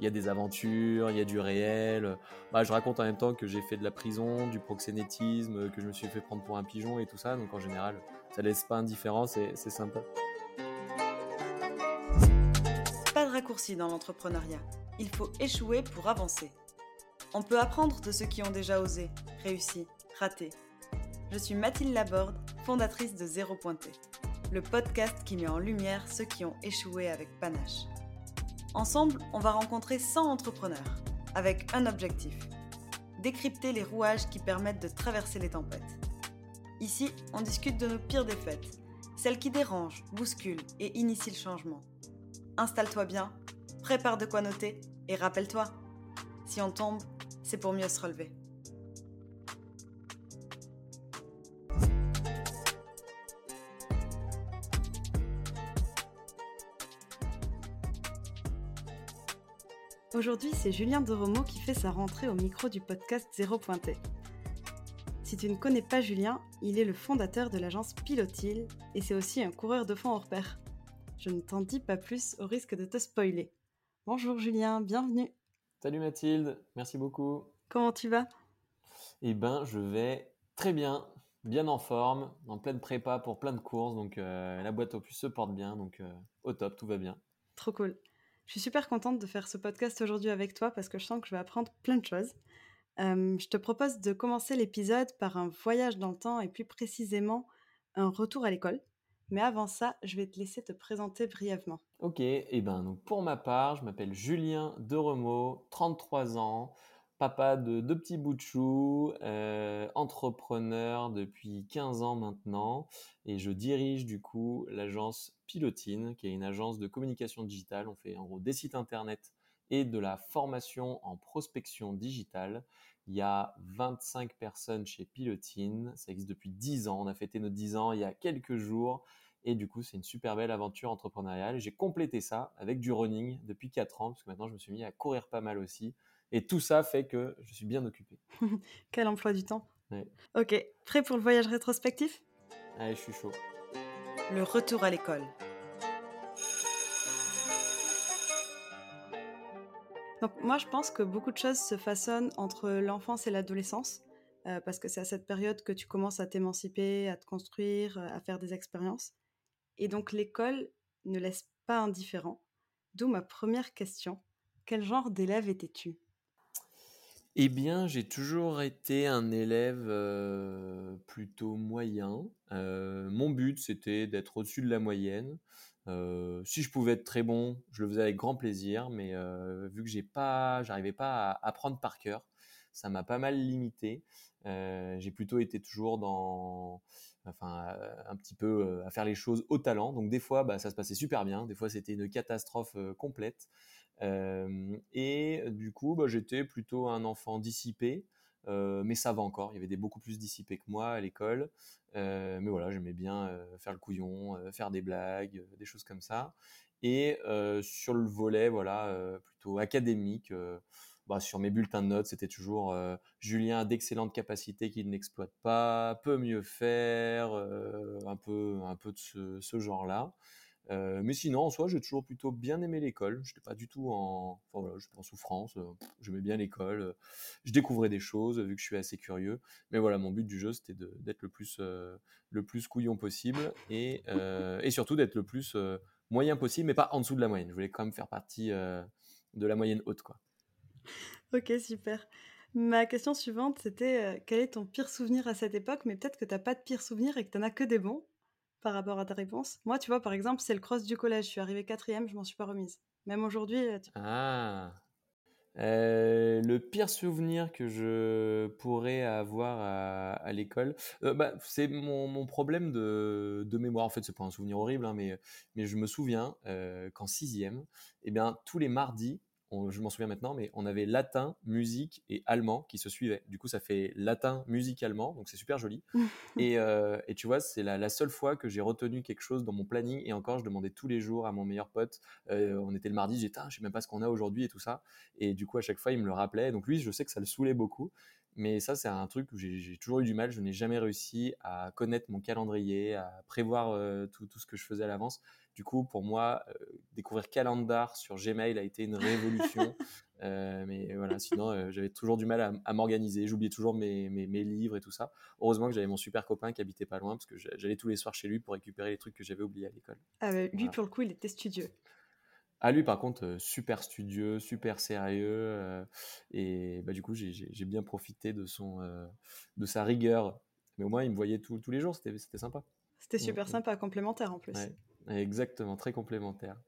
il y a des aventures, il y a du réel. Bah, je raconte en même temps que j'ai fait de la prison, du proxénétisme, que je me suis fait prendre pour un pigeon et tout ça. Donc en général, ça laisse pas indifférent, c'est sympa. Pas de raccourci dans l'entrepreneuriat. Il faut échouer pour avancer. On peut apprendre de ceux qui ont déjà osé, réussi, raté. Je suis Mathilde Laborde, fondatrice de Zéro Pointé, le podcast qui met en lumière ceux qui ont échoué avec panache. Ensemble, on va rencontrer 100 entrepreneurs, avec un objectif décrypter les rouages qui permettent de traverser les tempêtes. Ici, on discute de nos pires défaites, celles qui dérangent, bousculent et initient le changement. Installe-toi bien, prépare de quoi noter et rappelle-toi, si on tombe, c'est pour mieux se relever. Aujourd'hui, c'est Julien Doromo qui fait sa rentrée au micro du podcast Zéro Pointé. Si tu ne connais pas Julien, il est le fondateur de l'agence Pilotil et c'est aussi un coureur de fond hors pair. Je ne t'en dis pas plus au risque de te spoiler. Bonjour Julien, bienvenue. Salut Mathilde, merci beaucoup. Comment tu vas? Eh ben, je vais très bien, bien en forme, en pleine prépa pour plein de courses, donc euh, la boîte au plus se porte bien, donc euh, au top, tout va bien. Trop cool. Je suis super contente de faire ce podcast aujourd'hui avec toi parce que je sens que je vais apprendre plein de choses. Euh, je te propose de commencer l'épisode par un voyage dans le temps et plus précisément un retour à l'école. Mais avant ça, je vais te laisser te présenter brièvement. Ok, et eh ben donc pour ma part, je m'appelle Julien Deremo, 33 ans, papa de deux petits bouts de chou, euh, entrepreneur depuis 15 ans maintenant, et je dirige du coup l'agence Pilotine, qui est une agence de communication digitale. On fait en gros des sites internet et de la formation en prospection digitale. Il y a 25 personnes chez Pilotine, ça existe depuis 10 ans, on a fêté nos 10 ans il y a quelques jours. Et du coup, c'est une super belle aventure entrepreneuriale. J'ai complété ça avec du running depuis 4 ans, parce que maintenant je me suis mis à courir pas mal aussi. Et tout ça fait que je suis bien occupé. Quel emploi du temps. Ok, prêt pour le voyage rétrospectif? Allez, je suis chaud. Le retour à l'école. Donc moi, je pense que beaucoup de choses se façonnent entre l'enfance et l'adolescence, euh, parce que c'est à cette période que tu commences à t'émanciper, à te construire, euh, à faire des expériences. Et donc l'école ne laisse pas indifférent. D'où ma première question. Quel genre d'élève étais-tu? Eh bien, j'ai toujours été un élève euh, plutôt moyen. Euh, mon but, c'était d'être au-dessus de la moyenne. Euh, si je pouvais être très bon, je le faisais avec grand plaisir, mais vu que j'ai pas, j'arrivais pas à apprendre par cœur, ça m'a pas mal limité. j'ai plutôt été toujours dans, un petit peu à faire les choses au talent. Donc des fois, bah, ça se passait super bien. Des fois, c'était une catastrophe complète et du coup, bah, j'étais plutôt un enfant dissipé, mais ça va encore. Il y avait des beaucoup plus dissipés que moi à l'école. mais voilà, j'aimais bien faire le couillon, faire des blagues, des choses comme ça. Et sur le volet, voilà, plutôt académique, bah, sur mes bulletins de notes, c'était toujours Julien a d'excellentes capacités qu'il n'exploite pas, peut mieux faire, un peu, un peu de ce genre-là. Euh, mais sinon, en soi, j'ai toujours plutôt bien aimé l'école. Je n'étais pas du tout en, en souffrance. Euh, j'aimais bien l'école. Euh, je découvrais des choses vu que je suis assez curieux. Mais voilà, mon but du jeu, c'était d'être le plus, le plus couillon possible et, et surtout d'être le plus moyen possible, mais pas en dessous de la moyenne. Je voulais quand même faire partie de la moyenne haute, quoi. Ok, super. Ma question suivante, c'était quel est ton pire souvenir à cette époque Mais peut-être que tu n'as pas de pire souvenir et que tu n'en as que des bons? Par rapport à ta réponse. Moi, tu vois, par exemple, c'est le cross du collège. Je suis arrivée quatrième, je m'en suis pas remise. Même aujourd'hui. Euh, ah. Euh, le pire souvenir que je pourrais avoir à, l'école, euh, bah, c'est mon, problème de, mémoire. En fait, c'est pas un souvenir horrible, hein, mais, mais je me souviens qu'en sixième, eh bien, tous les mardis, je m'en souviens maintenant, mais on avait latin, musique et allemand qui se suivaient. Du coup, ça fait latin, musique, allemand, donc c'est super joli. Euh, et, tu vois, c'est la, seule fois que j'ai retenu quelque chose dans mon planning. Et encore, je demandais tous les jours à mon meilleur pote. Euh, on était le mardi, j'étais, je sais même pas ce qu'on a aujourd'hui et tout ça. Et du coup, à chaque fois, il me le rappelait. Donc lui, je sais que ça le saoulait beaucoup. Mais ça, c'est un truc où j'ai toujours eu du mal. Je n'ai jamais réussi à connaître mon calendrier, à prévoir euh, tout, tout, ce que je faisais à l'avance. Du coup, pour moi, découvrir Calendar sur Gmail a été une révolution. mais voilà, sinon, j'avais toujours du mal à, m'organiser. J'oubliais toujours mes, mes, livres et tout ça. Heureusement que j'avais mon super copain qui habitait pas loin parce que j'allais tous les soirs chez lui pour récupérer les trucs que j'avais oubliés à l'école. Ah, lui, pour le coup, il était studieux. Ah, lui, par contre, super studieux, super sérieux. et bah, du coup, j'ai bien profité de, son, de sa rigueur. Mais au moins, il me voyait tous les jours, c'était sympa. C'était super sympa, complémentaire en plus. Exactement, très complémentaire.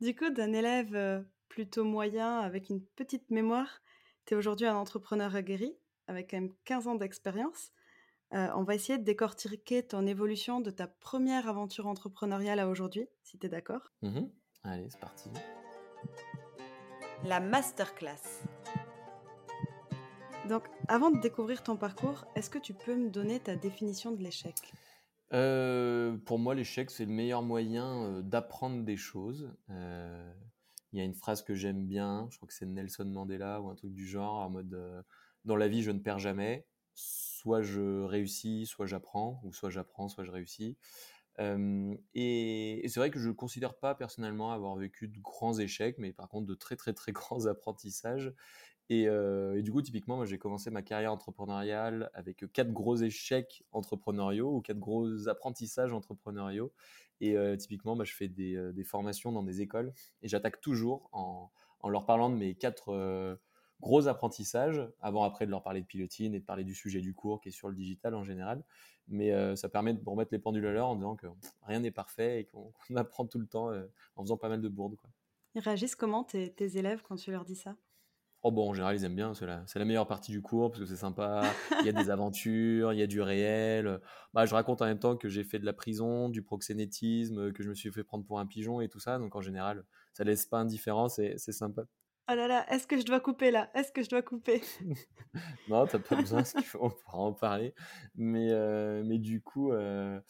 Du coup, d'un élève plutôt moyen avec une petite mémoire, tu es aujourd'hui un entrepreneur aguerri avec quand même 15 ans d'expérience. on va essayer de décortiquer ton évolution de ta première aventure entrepreneuriale à aujourd'hui, si tu es d'accord. Mmh Allez, c'est parti. La masterclass. Donc, avant de découvrir ton parcours, est-ce que tu peux me donner ta définition de l'échec? Euh, Pour moi, l'échec, c'est le meilleur moyen euh, d'apprendre des choses. Euh, il y a une phrase que j'aime bien, je crois que c'est Nelson Mandela ou un truc du genre, en mode Dans la vie, je ne perds jamais. Soit je réussis, soit j'apprends, ou soit j'apprends, soit je réussis et, c'est vrai que je ne considère pas personnellement avoir vécu de grands échecs, mais par contre de très très très grands apprentissages. Et, du coup, typiquement, moi j'ai commencé ma carrière entrepreneuriale avec quatre gros échecs entrepreneuriaux ou quatre gros apprentissages entrepreneuriaux. Et typiquement, moi, je fais des, formations dans des écoles et j'attaque toujours en, leur parlant de mes quatre gros apprentissages, avant après de leur parler de pilotine et de parler du sujet du cours qui est sur le digital en général. Mais euh, ça permet de remettre les pendules à l'heure en disant que rien n'est parfait et qu'on apprend tout le temps euh, en faisant pas mal de bourdes. Ils réagissent comment tes élèves quand tu leur dis ça? Oh bon, en général, ils aiment bien. C'est la, la, meilleure partie du cours parce que c'est sympa. Il y a des aventures, il y a du réel. Bah, je raconte en même temps que j'ai fait de la prison, du proxénétisme, que je me suis fait prendre pour un pigeon et tout ça. Donc en général, ça laisse pas indifférent. C'est sympa. Oh là là, est-ce que je dois couper là? Est-ce que je dois couper? Non, t'as pas besoin, on pourra en parler. Mais, euh, mais du coup, euh,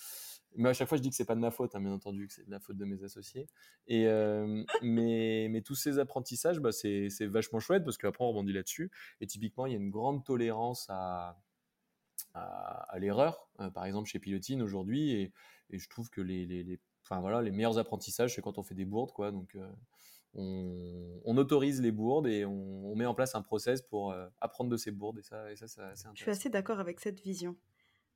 mais à chaque fois, je dis que c'est pas de ma faute, hein, bien entendu, que c'est de la faute de mes associés. Et, euh, mais, mais tous ces apprentissages, bah, c'est, vachement chouette parce qu'après, on rebondit là-dessus. Et typiquement, il y a une grande tolérance à, à, l'erreur, par exemple chez Pilotine aujourd'hui. Et, et, je trouve que les, les, les, voilà, les meilleurs apprentissages, c'est quand on fait des bourdes. Quoi, donc, on, autorise les bourdes et on, met en place un process pour euh, apprendre de ces bourdes. Et ça, et ça c'est Je suis assez d'accord avec cette vision.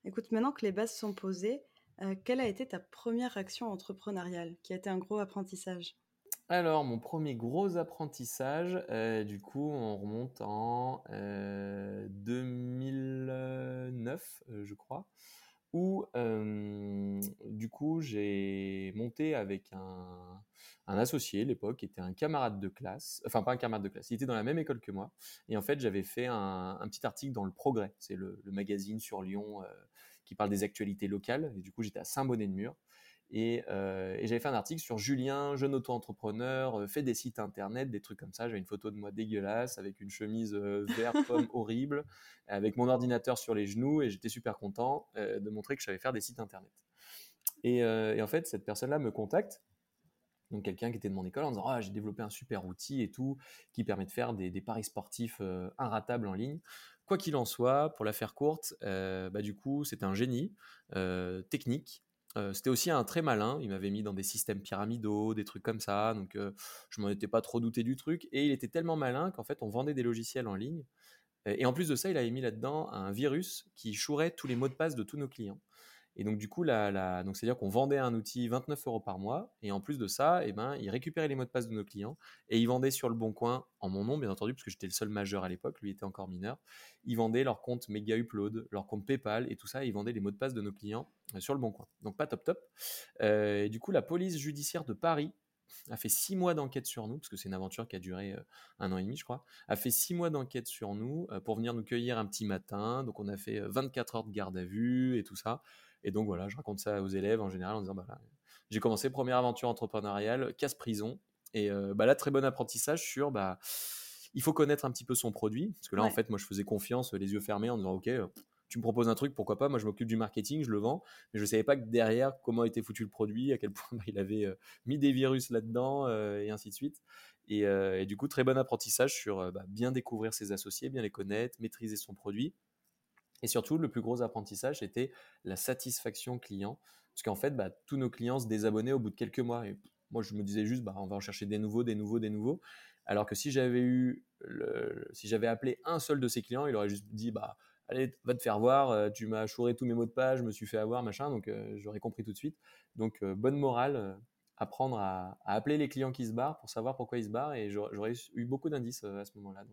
Écoute, maintenant que les bases sont posées, euh, quelle a été ta première action entrepreneuriale qui a été un gros apprentissage? Alors, mon premier gros apprentissage, euh, du coup, on remonte en 2009, je crois où du coup j'ai monté avec un, associé à l'époque qui était un camarade de classe, enfin pas un camarade de classe, il était dans la même école que moi et en fait j'avais fait un, petit article dans le Progrès, c'est le, magazine sur Lyon qui parle des actualités locales et du coup j'étais à Saint-Bonnet-de-Mur euh, et, j'avais fait un article sur Julien, jeune auto-entrepreneur, euh, fait des sites internet, des trucs comme ça. J'avais une photo de moi dégueulasse avec une chemise euh, vert pomme horrible, avec mon ordinateur sur les genoux et j'étais super content de montrer que je savais faire des sites internet. Et, en fait, cette personne-là me contacte, donc quelqu'un qui était de mon école, en disant ah, j'ai développé un super outil et tout qui permet de faire des, paris sportifs inratables en ligne. Quoi qu'il en soit, pour la faire courte, bah, du coup, c'est un génie technique euh, c'était aussi un très malin. Il m'avait mis dans des systèmes pyramidaux, des trucs comme ça. Donc, euh, je m'en étais pas trop douté du truc. Et il était tellement malin qu'en fait, on vendait des logiciels en ligne. Et en plus de ça, il avait mis là-dedans un virus qui chourait tous les mots de passe de tous nos clients. Et donc, du coup, c'est-à-dire qu'on vendait un outil 29 euros par mois. Et en plus de ça, eh ben, il récupérait les mots de passe de nos clients et il vendait sur le bon coin, en mon nom, bien entendu, parce que j'étais le seul majeur à l'époque, lui était encore mineur. Il vendait leur compte Mega Upload, leur compte PayPal et tout ça. Et il vendait les mots de passe de nos clients euh, sur le bon coin. Donc, pas top top. Euh, et du coup, la police judiciaire de Paris a fait six mois d'enquête sur nous, parce que c'est une aventure qui a duré euh, un an et demi, je crois, a fait six mois d'enquête sur nous pour venir nous cueillir un petit matin. Donc on a fait 24 heures de garde à vue et tout ça. Et donc voilà, je raconte ça aux élèves en général en disant bah, j'ai commencé première aventure entrepreneuriale, casse-prison. Et euh, bah, là, très bon apprentissage sur bah, il faut connaître un petit peu son produit. Parce que là, en fait, moi, je faisais confiance, les yeux fermés, en disant ok, euh, tu me proposes un truc, pourquoi pas? Moi, je m'occupe du marketing, je le vends. Mais je ne savais pas que derrière, comment était foutu le produit, à quel point bah, il avait euh, mis des virus là-dedans, et ainsi de suite. Et, et, du coup, très bon apprentissage sur bien découvrir ses associés, bien les connaître, maîtriser son produit Et surtout, le plus gros apprentissage, c'était la satisfaction client. Parce qu'en fait, bah, tous nos clients se désabonnaient au bout de quelques mois. Et moi, je me disais juste, bah, on va en chercher des nouveaux, des nouveaux, des nouveaux. Alors que si j'avais eu, si j'avais appelé un seul de ces clients, il aurait juste dit, bah, allez, va te faire voir, euh, tu m'as chouré tous mes mots de page, je me suis fait avoir, machin. Donc, euh, j'aurais compris tout de suite. Donc, euh, bonne morale, apprendre à, appeler les clients qui se barrent pour savoir pourquoi ils se barrent. Et j'aurais eu beaucoup d'indices à ce moment-là.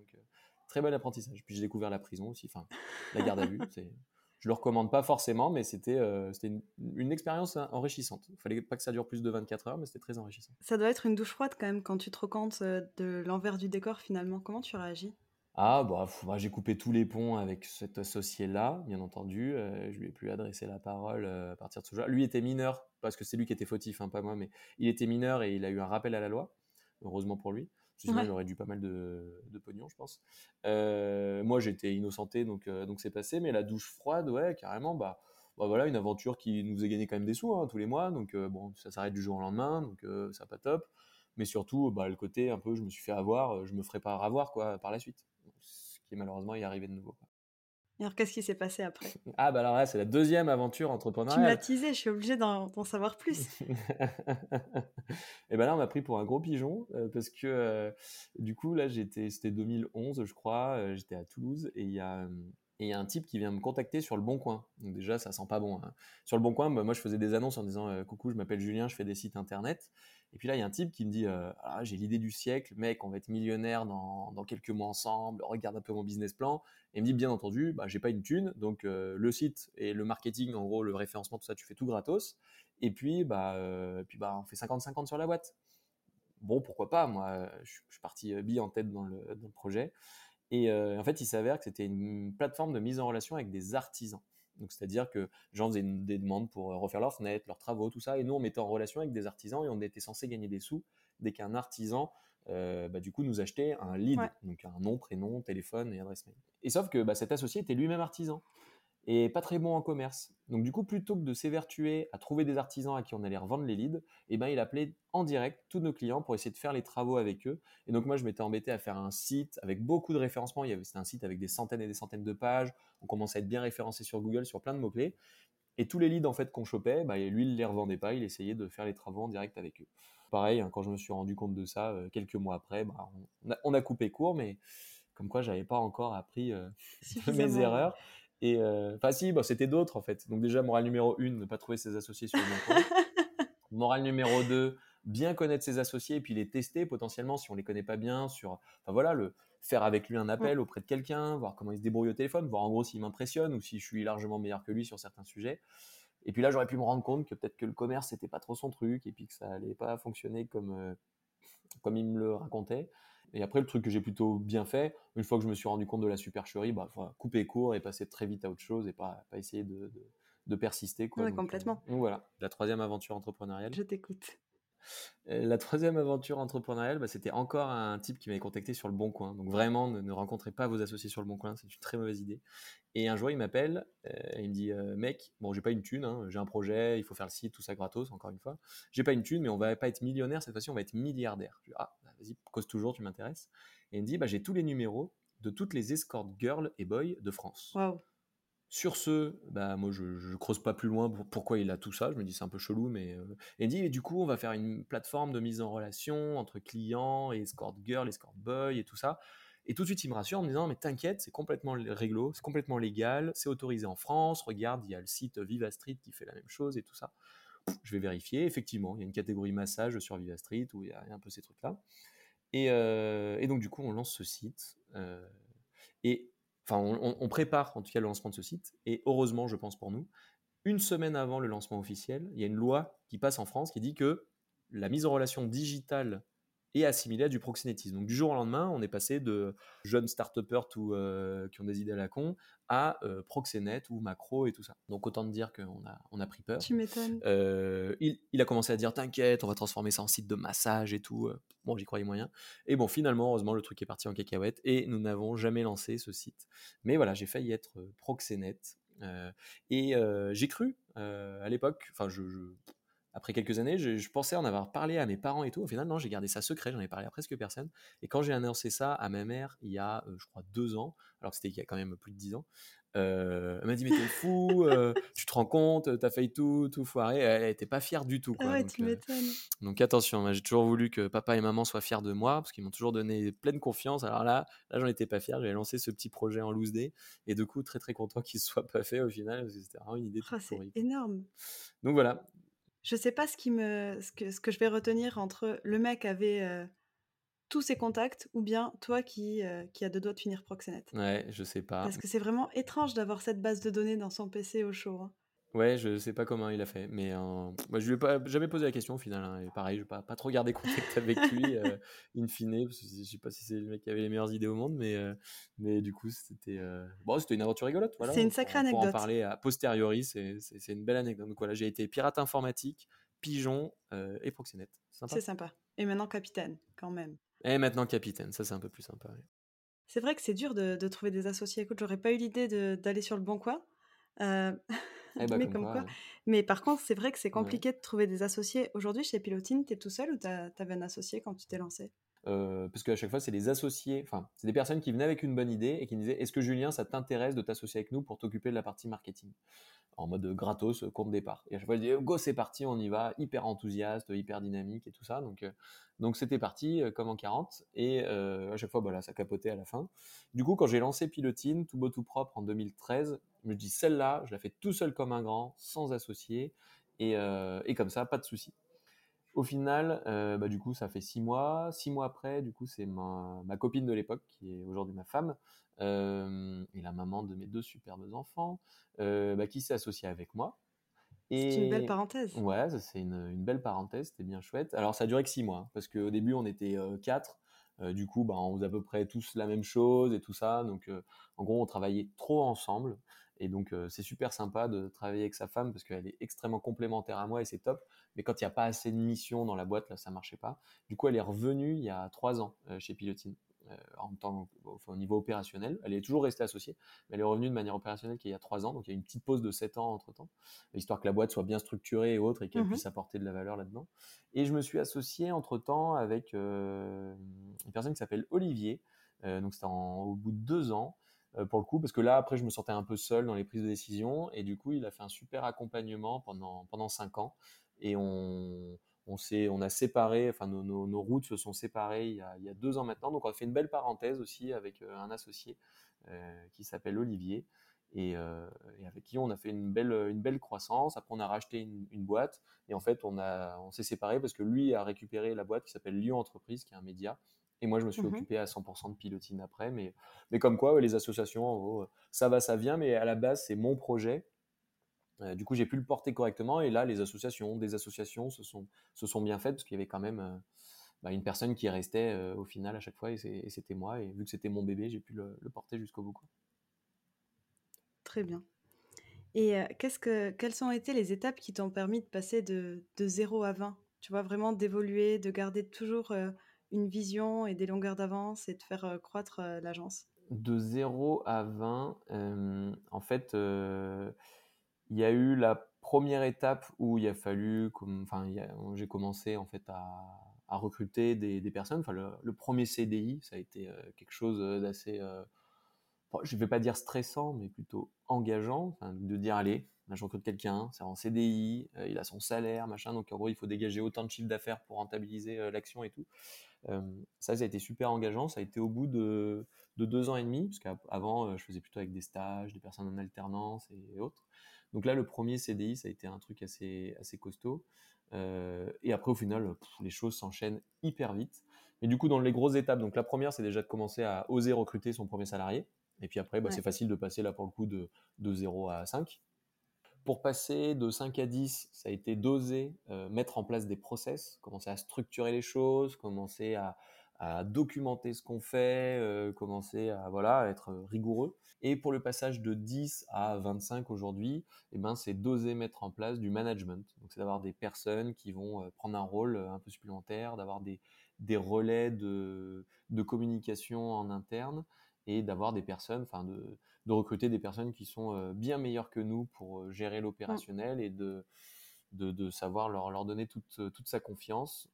Très bon apprentissage. Puis j'ai découvert la prison aussi, enfin, la garde à vue. je le recommande pas forcément, mais c'était une, une, expérience enrichissante. Il fallait pas que ça dure plus de 24 heures, mais c'était très enrichissant. Ça doit être une douche froide quand même quand tu te rends de l'envers du décor finalement. Comment tu réagis? Ah, bah, bah, j'ai coupé tous les ponts avec cet associé-là, bien entendu. Euh, je lui ai plus adressé la parole euh, à partir de ce jour. Lui était mineur, parce que c'est lui qui était fautif, hein, pas moi, mais il était mineur et il a eu un rappel à la loi, heureusement pour lui. Sinon, il aurait dû pas mal de, de pognon, je pense. Euh, moi, j'étais innocenté, donc donc c'est passé. Mais la douche froide, ouais, carrément, bah, bah voilà, une aventure qui nous faisait gagner quand même des sous hein, tous les mois. Donc bon, ça s'arrête du jour au lendemain, donc ça pas top. Mais surtout, bah, le côté un peu, je me suis fait avoir, je me ferai pas avoir quoi par la suite qui malheureusement est arrivé de nouveau. Alors, qu'est-ce qui s'est passé après? Ah, bah alors là, c'est la deuxième aventure entrepreneuriale. Tu m'as teasé, je suis obligé d'en savoir plus. et ben là, on m'a pris pour un gros pigeon euh, parce que euh, du coup, là, j'étais, c'était 2011, je crois, euh, j'étais à Toulouse et il y a. et il y a un type qui vient me contacter sur le Bon Coin. Donc déjà, ça sent pas bon. Hein. Sur le Bon Coin, bah, moi, je faisais des annonces en disant Coucou, je m'appelle Julien, je fais des sites internet. Et puis là, il y a un type qui me dit euh, ah, J'ai l'idée du siècle, mec, on va être millionnaire dans, quelques mois ensemble, regarde un peu mon business plan. Et il me dit Bien entendu, bah, j'ai pas une thune, donc euh, le site et le marketing, en gros, le référencement, tout ça, tu fais tout gratos. Et puis, bah, euh, puis bah, on fait 50-50 sur la boîte. Bon, pourquoi pas Moi, je, suis parti bille en tête dans le, dans le projet. Et en fait, il s'avère que c'était une plateforme de mise en relation avec des artisans. Donc, c'est-à-dire que les gens faisaient des demandes pour euh, refaire leurs fenêtres, leurs travaux, tout ça. Et nous, on mettait en relation avec des artisans et on était censé gagner des sous dès qu'un artisan, euh, bah, du coup, nous achetait un lead, donc un nom, prénom, téléphone et adresse mail. Et sauf que bah, cet associé était lui-même artisan et pas très bon en commerce. Donc du coup, plutôt que de s'évertuer à trouver des artisans à qui on allait revendre les leads, eh ben, il appelait en direct tous nos clients pour essayer de faire les travaux avec eux. Et donc moi, je m'étais embêté à faire un site avec beaucoup de référencement. Il y avait, c'était un site avec des centaines et des centaines de pages. On commençait à être bien référencé sur Google sur plein de mots-clés. Et tous les leads en fait qu'on chopait, bah, lui, il les revendait pas. Il essayait de faire les travaux en direct avec eux. Pareil, hein, quand je me suis rendu compte de ça, euh, quelques mois après, bah, on, a, coupé court, mais comme quoi j'avais pas encore appris euh, mes erreurs. Et euh, enfin, si, bah, c'était d'autres en fait. Donc, déjà, morale numéro 1, ne pas trouver ses associés sur le bon morale numéro 2, bien connaître ses associés et puis les tester potentiellement si on les connaît pas bien sur. Enfin, voilà, le faire avec lui un appel auprès de quelqu'un, voir comment il se débrouille au téléphone, voir en gros s'il m'impressionne ou si je suis largement meilleur que lui sur certains sujets. Et puis là, j'aurais pu me rendre compte que peut-être que le commerce, c'était pas trop son truc et puis que ça allait pas fonctionner comme, euh, comme il me le racontait. Et après, le truc que j'ai plutôt bien fait, une fois que je me suis rendu compte de la supercherie, bah, couper court et passer très vite à autre chose et pas, pas essayer de, de, persister. Quoi. complètement. Euh, donc voilà, la troisième aventure entrepreneuriale. Je t'écoute. Euh, la troisième aventure entrepreneuriale, bah, c'était encore un type qui m'avait contacté sur le Bon Coin. Donc vraiment, ne, rencontrez pas vos associés sur le Bon Coin, c'est une très mauvaise idée. Et un jour, il m'appelle, euh, il me dit euh, Mec, bon, j'ai pas une thune, hein, j'ai un projet, il faut faire le site, tout ça gratos, encore une fois. J'ai pas une thune, mais on va pas être millionnaire cette fois-ci, on va être milliardaire. Je dis Ah, bah, vas-y, cause toujours, tu m'intéresses. Et il me dit bah, J'ai tous les numéros de toutes les escort girls et boys de France. Sur ce, bah moi je, ne creuse pas plus loin pourquoi il a tout ça. Je me dis c'est un peu chelou, mais euh, et dit et du coup on va faire une plateforme de mise en relation entre clients et escort girl, escort boy et tout ça. Et tout de suite il me rassure en me disant mais t'inquiète c'est complètement réglo, c'est complètement légal, c'est autorisé en France. Regarde il y a le site Viva Street qui fait la même chose et tout ça. Je vais vérifier. Effectivement il y a une catégorie massage sur Viva Street où il y a, un peu ces trucs là. Et, euh, donc du coup on lance ce site. Euh, et enfin, on, prépare en tout cas le lancement de ce site, et heureusement, je pense pour nous, une semaine avant le lancement officiel, il y a une loi qui passe en France qui dit que la mise en relation digitale est assimilée à du proxénétisme. Donc du jour au lendemain, on est passé de jeunes start-upers euh, qui ont des idées à la con à euh, proxénète ou macro et tout ça. Donc autant de dire qu'on a, on a pris peur. Tu m'étonnes. Euh, il, a commencé à dire t'inquiète, on va transformer ça en site de massage et tout. Bon, j'y croyais moyen. Et bon, finalement, heureusement, le truc est parti en cacahuète et nous n'avons jamais lancé ce site. Mais voilà, j'ai failli être proxénète. et j'ai cru à l'époque, enfin, je après quelques années, je, pensais en avoir parlé à mes parents et tout. Au final, non, j'ai gardé ça secret, j'en ai parlé à presque personne. Et quand j'ai annoncé ça à ma mère il y a, je crois, deux ans, alors que c'était il y a quand même plus de dix ans, euh, elle m'a dit mais t'es fou, euh, tu te rends compte, t'as failli tout, tout foirer. Elle était pas fière du tout. Quoi. Ah ouais, donc, tu m'étonnes. donc attention, j'ai toujours voulu que papa et maman soient fiers de moi parce qu'ils m'ont toujours donné pleine confiance. Alors là, là j'en étais pas fier. J'avais lancé ce petit projet en loose day et du coup très très content qu'il soit pas fait au final parce que c'était vraiment une idée. Oh, c'est énorme. Donc voilà. Je sais pas ce qui me, ce que, ce que je vais retenir entre le mec avait tous ses contacts ou bien toi qui, euh, qui a deux doigts de finir Proxenet Ouais, je sais pas. Parce que c'est vraiment étrange d'avoir cette base de données dans son PC au chaud. Hein. Ouais, je sais pas comment il a fait, mais euh, moi, je lui ai pas jamais posé la question au final. Hein, et pareil, je vais pas, pas trop garder contact avec lui, euh, in fine, parce que je sais pas si c'est le mec qui avait les meilleures idées au monde, mais, mais du coup, c'était bon, c'était une aventure rigolote. Voilà, c'est une sacrée anecdote. Pour en parler a posteriori, c'est une belle anecdote. Donc voilà, j'ai été pirate informatique, pigeon et Proxenet. C'est sympa. Et maintenant capitaine, quand même. Et maintenant capitaine, ça c'est un peu plus sympa. C'est vrai que c'est dur de, trouver des associés. Écoute, j'aurais pas eu l'idée d'aller sur le bon coin. Eh bah, mais, comme quoi, mais par contre, c'est vrai que c'est compliqué de trouver des associés. Aujourd'hui, chez Pilotine, tu es tout seul ou tu avais un associé quand tu t'es lancé? Euh, parce qu'à chaque fois, c'est des associés, enfin, c'est des personnes qui venaient avec une bonne idée et qui disaient Est-ce que Julien, ça t'intéresse de t'associer avec nous pour t'occuper de la partie marketing? En mode gratos, compte départ. Et à chaque fois, je disais Go, c'est parti, on y va, hyper enthousiaste, hyper dynamique et tout ça. Donc, euh, c'était parti euh, comme en 40 et à chaque fois, voilà, ça capotait à la fin. Du coup, quand j'ai lancé Pilotine, tout beau, tout propre en 2013, je me dis Celle-là, je la fais tout seul comme un grand, sans associé et, et comme ça, pas de souci. Au final, euh, bah, du coup, ça fait six mois. Six mois après, du coup, c'est ma, copine de l'époque, qui est aujourd'hui ma femme, euh, et la maman de mes deux superbes enfants, euh, bah, qui s'est associée avec moi. C'est une belle parenthèse. Ouais, c'est une, belle parenthèse, c'était bien chouette. Alors, ça a duré que six mois, hein, parce qu'au début, on était quatre. du coup, bah, on faisait à peu près tous la même chose et tout ça. Donc, en gros, on travaillait trop ensemble. Et donc, c'est super sympa de travailler avec sa femme parce qu'elle est extrêmement complémentaire à moi et c'est top. Mais quand il n'y a pas assez de missions dans la boîte, là, ça marchait pas. Du coup, elle est revenue il y a trois ans chez Pilotine. en tant, au niveau opérationnel. Elle est toujours restée associée, mais elle est revenue de manière opérationnelle qu'il y a trois ans. Donc il y a une petite pause de sept ans entre temps, histoire que la boîte soit bien structurée et autre et qu'elle mmh puisse apporter de la valeur là-dedans. Et je me suis associé entre temps avec une personne qui s'appelle Olivier. donc c'était au bout de deux ans. Euh, pour le coup, parce que là, après, je me sentais un peu seul dans les prises de décision, et du coup, il a fait un super accompagnement pendant, pendant cinq ans, et on, on, on a séparé, enfin, nos, nos, routes se sont séparées il y, a, il y, a, deux ans maintenant, donc on a fait une belle parenthèse aussi avec euh, un associé euh, qui s'appelle Olivier, et, avec qui on a fait une belle, une belle croissance. Après, on a racheté une, une boîte, et en fait, on, a, on s'est séparés parce que lui a récupéré la boîte qui s'appelle Lyon Entreprise, qui est un média, et moi, je me suis mmh occupé à 100% de pilotine après. Mais, mais comme quoi, les associations, en gros, ça va, ça vient. Mais à la base, c'est mon projet. Euh, du coup, j'ai pu le porter correctement. Et là, les associations, des associations se sont, se sont bien faites parce qu'il y avait quand même euh, bah, une personne qui restait euh, au final à chaque fois. Et c'était moi. Et vu que c'était mon bébé, j'ai pu le, porter jusqu'au bout. Très bien. Et qu'est-ce que, quelles ont été les étapes qui t'ont permis de passer de, de 0 à 20 Tu vois, vraiment d'évoluer, de garder toujours une vision et des longueurs d'avance et de faire croître l'agence? De 0 à 20, en fait, il y a eu la première étape où il a fallu, enfin, j'ai commencé en fait à, recruter des, personnes. Enfin, le, premier CDI, ça a été quelque chose d'assez, je ne vais pas dire stressant, mais plutôt engageant, de dire allez, je recrute quelqu'un, c'est en CDI, il a son salaire, machin, donc en gros il faut dégager autant de chiffre d'affaires pour rentabiliser l'action et tout ça, ça a été super engageant. Ça a été au bout de, deux ans et demi, parce qu'avant, je faisais plutôt avec des stages, des personnes en alternance et, autres. Donc là, le premier CDI, ça a été un truc assez, assez costaud. et après, au final, les choses s'enchaînent hyper vite. Mais du coup, dans les grosses étapes, donc la première, c'est déjà de commencer à oser recruter son premier salarié. Et puis après, bah, c'est facile de passer là pour le coup de, de 0 à 5. Pour passer de 5 à 10, ça a été d'oser euh, mettre en place des process, commencer à structurer les choses, commencer à, documenter ce qu'on fait, euh, commencer à voilà être rigoureux. Et pour le passage de 10 à 25 aujourd'hui, eh ben c'est d'oser mettre en place du management. Donc c'est d'avoir des personnes qui vont euh, prendre un rôle un peu supplémentaire, d'avoir des, relais de, de communication en interne et d'avoir des personnes, enfin de, de, recruter des personnes qui sont euh, bien meilleures que nous pour euh, gérer l'opérationnel et de de, savoir leur, leur donner toute, toute sa confiance.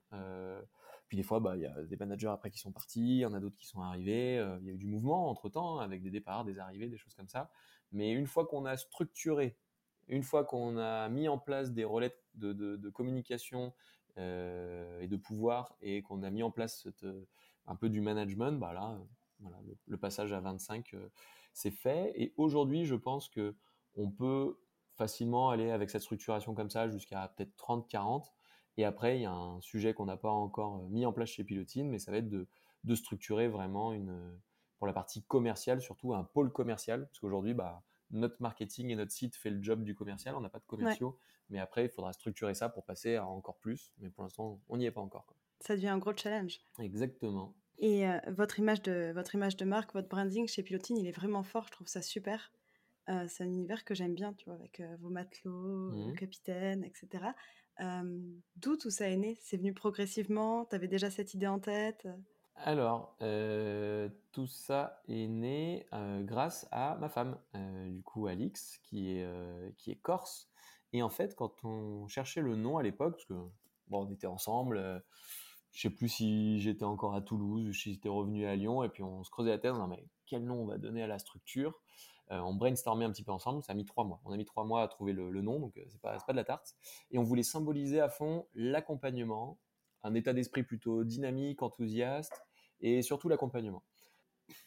puis des fois, bah, il y a des managers après qui sont partis, il y en a d'autres qui sont arrivés. Il y a eu du mouvement entre temps, avec des départs, des arrivées, des choses comme ça. Mais une fois qu'on a structuré, une fois qu'on a mis en place des relais de, de, communication et de pouvoir et qu'on a mis en place un peu du management, bah là, voilà, le, passage à 25, c'est fait. Et aujourd'hui, je pense que on peut facilement aller avec cette structuration comme ça jusqu'à peut-être 30, 40. Et après, il y a un sujet qu'on n'a pas encore euh, mis en place chez Pilotine, mais ça va être de, de structurer vraiment une, pour la partie commerciale, surtout un pôle commercial, parce qu'aujourd'hui, bah, notre marketing et notre site fait le job du commercial, on n'a pas de commerciaux, mais après, il faudra structurer ça pour passer à encore plus, mais pour l'instant, on n'y est pas encore. Ça devient un gros challenge. Exactement. Et euh, votre, image de, votre image de marque, votre branding chez Pilotine, il est vraiment fort, je trouve ça super. Euh, c'est un univers que j'aime bien, tu vois, avec euh, vos matelots, mmh. capitaine, etc. D'où tout ça est né? C'est venu progressivement? Tu avais déjà cette idée en tête? Alors, tout ça est né grâce à ma femme, du coup Alix, qui est, qui est corse. Et en fait, quand on cherchait le nom à l'époque, parce que bon, on était ensemble, je sais plus si j'étais encore à Toulouse ou si j'étais revenu à Lyon, et puis on se creusait la tête, non mais quel nom on va donner à la structure? Euh, on brainstormait un petit peu ensemble, ça a mis trois mois. On a mis trois mois à trouver le, nom, donc euh, c'est pas, pas de la tarte. Et on voulait symboliser à fond l'accompagnement, un état d'esprit plutôt dynamique, enthousiaste, et surtout l'accompagnement.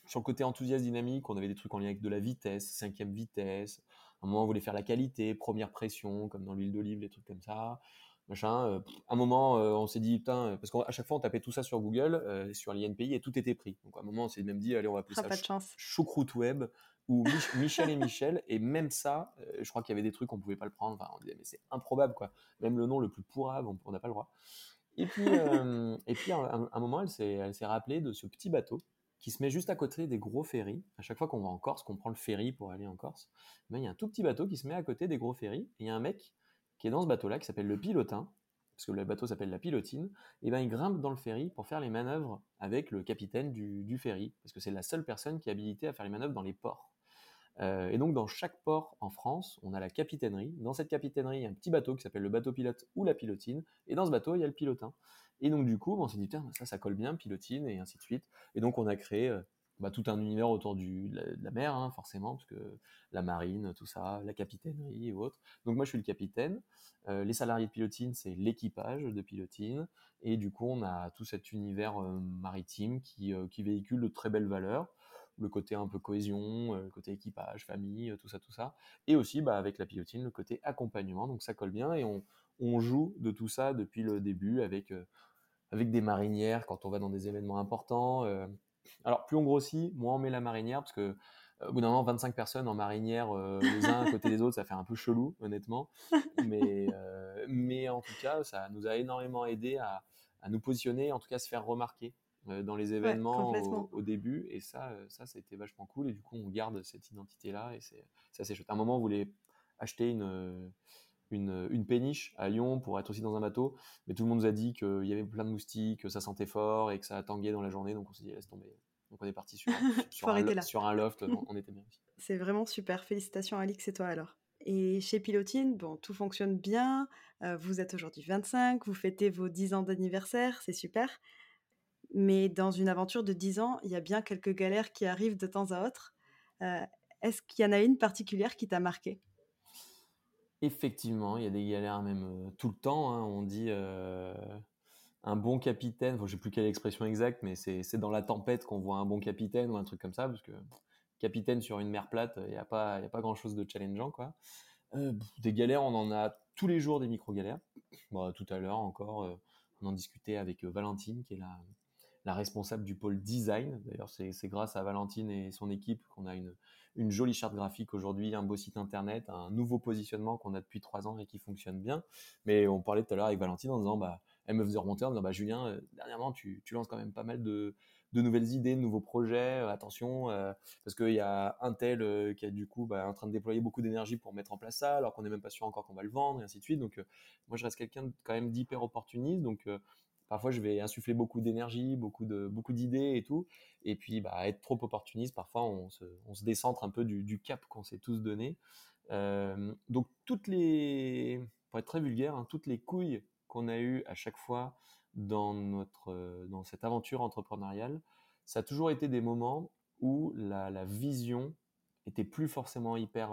Sur le côté enthousiaste, dynamique, on avait des trucs en lien avec de la vitesse, cinquième vitesse. À un moment, on voulait faire la qualité, première pression, comme dans l'huile d'olive, des trucs comme ça machin. Euh, un moment, euh, on s'est dit, putain, parce qu'à chaque fois, on tapait tout ça sur Google, euh, sur l'INPI, et tout était pris. Donc, à un moment, on s'est même dit, allez, on va appeler ah, ça choucroute web ou Michel et Michel. Et même ça, je crois qu'il y avait des trucs, on pouvait pas le prendre. Enfin, on disait, mais c'est improbable, quoi. Même le nom le plus pourrave, on n'a pas le droit. Et puis, et puis à un, moment, elle s'est rappelée de ce petit bateau qui se met juste à côté des gros ferries. À chaque fois qu'on va en Corse, qu'on prend le ferry pour aller en Corse, ben, il y a un tout petit bateau qui se met à côté des gros ferries. Et il y a un mec qui est dans ce bateau-là, qui s'appelle le pilotin, parce que le bateau s'appelle la pilotine, et ben il grimpe dans le ferry pour faire les manœuvres avec le capitaine du, ferry, parce que c'est la seule personne qui est habilitée à faire les manœuvres dans les ports. Euh, et donc dans chaque port en France, on a la capitainerie. Dans cette capitainerie, il y a un petit bateau qui s'appelle le bateau pilote ou la pilotine, et dans ce bateau, il y a le pilotin. Et donc du coup, on s'est dit, tiens, ça, ça colle bien, pilotine, et ainsi de suite. Et donc on a créé euh, bah, tout un univers autour du, de, la, mer, hein, forcément, parce que la marine, tout ça, la capitainerie et autres. Donc moi, je suis le capitaine. Euh, les salariés de pilotine, c'est l'équipage de pilotine. Et du coup, on a tout cet univers euh, maritime qui, euh, qui, véhicule de très belles valeurs. Le côté un peu cohésion, le côté équipage, famille, tout ça, tout ça. Et aussi, bah, avec la pilotine, le côté accompagnement. Donc ça colle bien et on, on joue de tout ça depuis le début avec, avec des marinières quand on va dans des événements importants alors, plus on grossit, moins on met la marinière, parce que euh, au bout d'un moment, 25 personnes en marinière, euh, les uns à côté des autres, ça fait un peu chelou, honnêtement. Mais, euh, mais en tout cas, ça nous a énormément aidé à, nous positionner, en tout cas, à se faire remarquer dans les événements au, début. Et ça, ça, ça a été vachement cool. Et du coup, on garde cette identité-là. Et c'est assez chouette. À un moment, on voulait acheter une, une, péniche à Lyon pour être aussi dans un bateau. Mais tout le monde nous a dit qu'il y avait plein de moustiques, que ça sentait fort et que ça tanguait dans la journée. Donc on s'est dit, laisse tomber. Donc on est parti sur, sur, un, sur un, loft, on, était bien aussi. C'est vraiment super. Félicitations Alix et toi alors? Et chez Pilotine, bon, tout fonctionne bien. Euh, vous êtes aujourd'hui 25, vous fêtez vos 10 ans d'anniversaire, c'est super. Mais dans une aventure de 10 ans, il y a bien quelques galères qui arrivent de temps à autre. Euh, est-ce qu'il y en a une particulière qui t'a marqué Effectivement, il y a des galères même euh, tout le temps. Hein. On dit euh, un bon capitaine, je ne sais plus quelle expression exacte, mais c'est dans la tempête qu'on voit un bon capitaine ou un truc comme ça, parce que capitaine sur une mer plate, il n'y a pas, a pas grand-chose de challengeant. Quoi. Euh, des galères, on en a tous les jours des micro-galères. tout à l'heure encore, on en discutait avec Valentine, qui est la, la responsable du pôle design. D'ailleurs, c'est grâce à Valentine et son équipe qu'on a une, jolie charte graphique aujourd'hui, un beau site internet, un nouveau positionnement qu'on a depuis trois ans et qui fonctionne bien. Mais on parlait tout à l'heure avec Valentine en disant, bah, elle me faisait remonter en disant, bah, Julien, euh, dernièrement, tu, lances quand même pas mal de, de nouvelles idées, de nouveaux projets. Euh, attention, euh, parce qu'il y a un tel qui est du coup bah, en train de déployer beaucoup d'énergie pour mettre en place ça, alors qu'on n'est même pas sûr encore qu'on va le vendre, et ainsi de suite. Donc, moi, je reste quelqu'un quand même d'hyper opportuniste. Donc, parfois je vais insuffler beaucoup d'énergie, beaucoup de beaucoup d'idées et tout, et puis bah, être trop opportuniste, parfois on se, décentre un peu du, cap qu'on s'est tous donné. Euh, donc toutes les pour être très vulgaire, hein, toutes les couilles qu'on a eues à chaque fois dans, notre, dans cette aventure entrepreneuriale, ça a toujours été des moments où la, vision était plus forcément hyper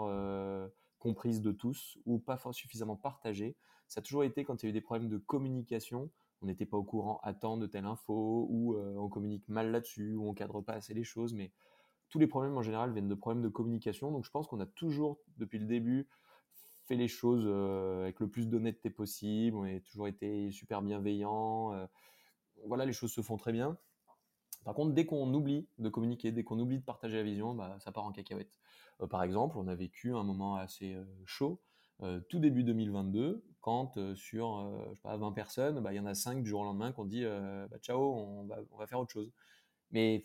comprise de tous ou pas suffisamment partagée. Ça a toujours été quand il y a eu des problèmes de communication, on n'était pas au courant à temps de telle info, ou on communique mal là-dessus, ou on cadre pas assez les choses, mais tous les problèmes en général viennent de problèmes de communication. Donc je pense qu'on a toujours, depuis le début, fait les choses avec le plus d'honnêteté possible, on a toujours été super bienveillant. voilà, les choses se font très bien. Par contre, dès qu'on oublie de communiquer, dès qu'on oublie de partager la vision, bah, ça part en cacahuète. par exemple, on a vécu un moment assez chaud tout début 2022, quand sur je sais pas, 20 personnes, bah, il y en a 5 du jour au lendemain qui ont dit bah, ciao, on va, faire autre chose. Mais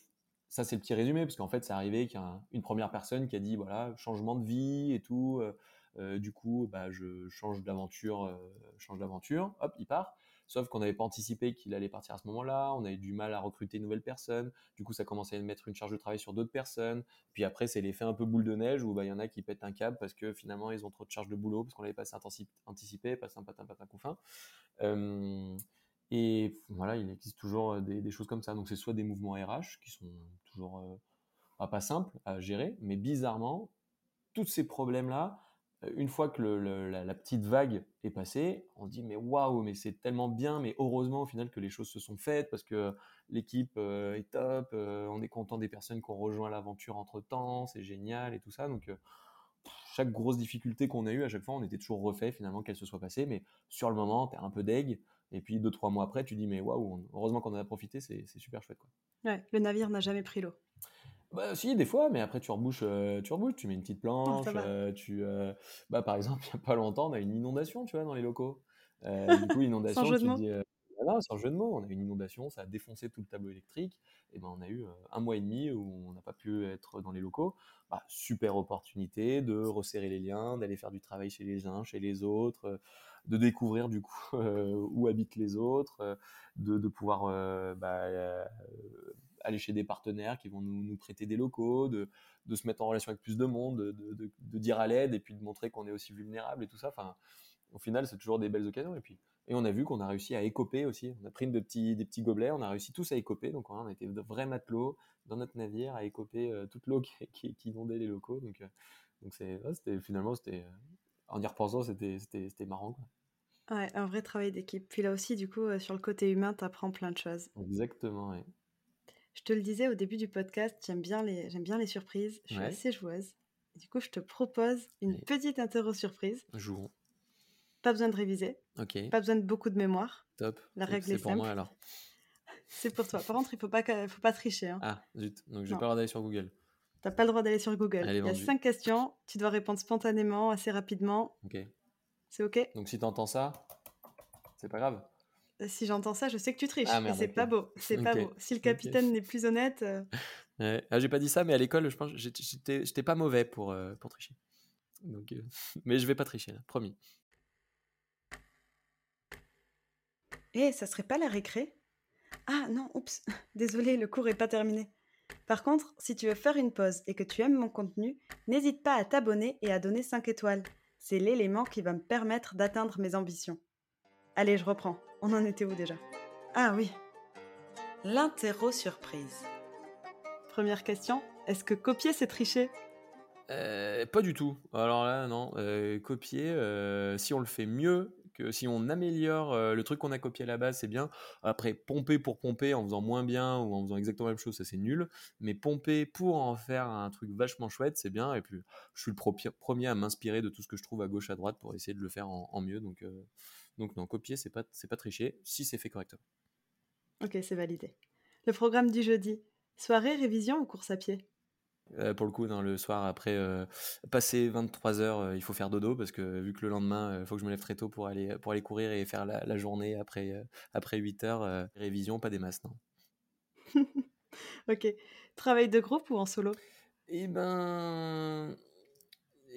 ça, c'est le petit résumé, parce qu'en fait, c'est arrivé qu'il première personne qui a dit voilà, changement de vie et tout. du coup, bah, je change d'aventure, change d'aventure, hop, il part. Sauf qu'on n'avait pas anticipé qu'il allait partir à ce moment-là. On avait du mal à recruter une nouvelle personne. Du coup, ça commençait à mettre une charge de travail sur d'autres personnes. Puis après, c'est l'effet un peu boule de neige où bah, il y en a qui pètent un câble parce que finalement, ils ont trop de charge de boulot parce qu'on l'avait pas anticipé, pas un patin, patin, couffin. Euh, et voilà, il existe toujours des, choses comme ça. Donc, c'est soit des mouvements RH qui sont toujours euh, pas simples à gérer, mais bizarrement, tous ces problèmes-là, une fois que la, petite vague est passée, on dit mais waouh, mais c'est tellement bien, mais heureusement au final que les choses se sont faites parce que l'équipe euh, est top, euh, on est content des personnes qui ont rejoint l'aventure entre temps, c'est génial et tout ça. Donc euh, chaque grosse difficulté qu'on a eue, à chaque fois, on était toujours refait finalement qu'elle se soit passée, mais sur le moment, tu es un peu deg. Et puis deux, trois mois après, tu dis mais waouh, heureusement qu'on en a profité, c'est super chouette. Quoi. Ouais, le navire n'a jamais pris l'eau. Bah, si, des fois, mais après tu rebouches, euh, tu rebouches, tu mets une petite oh, planche, euh, tu, euh, bah, par exemple, il n'y a pas longtemps, on a une inondation, tu vois, dans les locaux. du coup, inondation, sans jeu de dis, sans jeu de mots, on a une inondation, ça a défoncé tout le tableau électrique, et ben on a eu un mois et demi où on n'a pas pu être dans les locaux. Bah, super opportunité de resserrer les liens, d'aller faire du travail chez les uns, chez les autres, de découvrir du coup où habitent les autres, de, de pouvoir bah, aller chez des partenaires qui vont nous, prêter des locaux, de, se mettre en relation avec plus de monde, de, dire à l'aide et puis de montrer qu'on est aussi vulnérable et tout ça. Enfin, au final, c'est toujours des belles occasions. Et puis, et on a vu qu'on a réussi à écoper aussi. On a pris de petits, des petits gobelets, on a réussi tous à écoper. Donc, on a été de vrais matelots dans notre navire à écoper euh, toute l'eau qui, inondait les locaux. Donc, euh, donc c'est, finalement, c'était, euh, en y repensant, c'était, c'était, marrant. Quoi. Ouais, un vrai travail d'équipe. Puis là aussi, du coup, sur le côté humain, tu apprends plein de choses. Exactement, oui. Je te le disais au début du podcast, j'aime bien les, j'aime bien les surprises. Je suis assez joueuse. du coup, je te propose une petite interro surprise. Jouons. Pas besoin de réviser. Ok. Pas besoin de beaucoup de mémoire. Top. La règle est, pour moi alors. C'est pour toi. Par contre, il faut pas, faut pas tricher. Hein. Ah zut. Donc j'ai pas le droit d'aller sur Google. T'as pas le droit d'aller sur Google. il y a cinq questions. Tu dois répondre spontanément, assez rapidement. Ok. C'est ok? Donc si t'entends ça, c'est pas grave si j'entends ça, je sais que tu triches. Ah, c'est pas beau. C'est pas beau. Si le capitaine n'est plus honnête. Euh, ah, j'ai pas dit ça, mais à l'école, je pense, j'étais pas mauvais pour, euh, pour tricher. Donc, euh, mais je vais pas tricher, là, promis. Eh, ça serait pas la récré? Ah non, oups, désolé, le cours est pas terminé. Par contre, si tu veux faire une pause et que tu aimes mon contenu, n'hésite pas à t'abonner et à donner 5 étoiles. C'est l'élément qui va me permettre d'atteindre mes ambitions. Allez, je reprends. On en était où déjà? Ah oui. L'interro surprise. Première question, est-ce que copier c'est tricher? Euh, Pas du tout. Alors là, non. Euh, copier, euh, si on le fait mieux, que si on améliore le truc qu'on a copié à la base, c'est bien. Après, pomper pour pomper en faisant moins bien ou en faisant exactement la même chose, ça c'est nul. Mais pomper pour en faire un truc vachement chouette, c'est bien. Et puis, je suis le premier à m'inspirer de tout ce que je trouve à gauche, à droite pour essayer de le faire en, en mieux. Donc, donc non, copier, c'est pas, c'est pas tricher, si c'est fait correctement. Ok, c'est validé. Le programme du jeudi, soirée, révision ou course à pied? Euh, pour le coup, dans le soir, après euh, passer 23 heures, euh, il faut faire dodo parce que vu que le lendemain, il faut que je me lève très tôt pour aller, pour aller courir et faire la, journée après, après 8 heures. révision, pas des masses, non. ok. Travail de groupe ou en solo? Eh ben,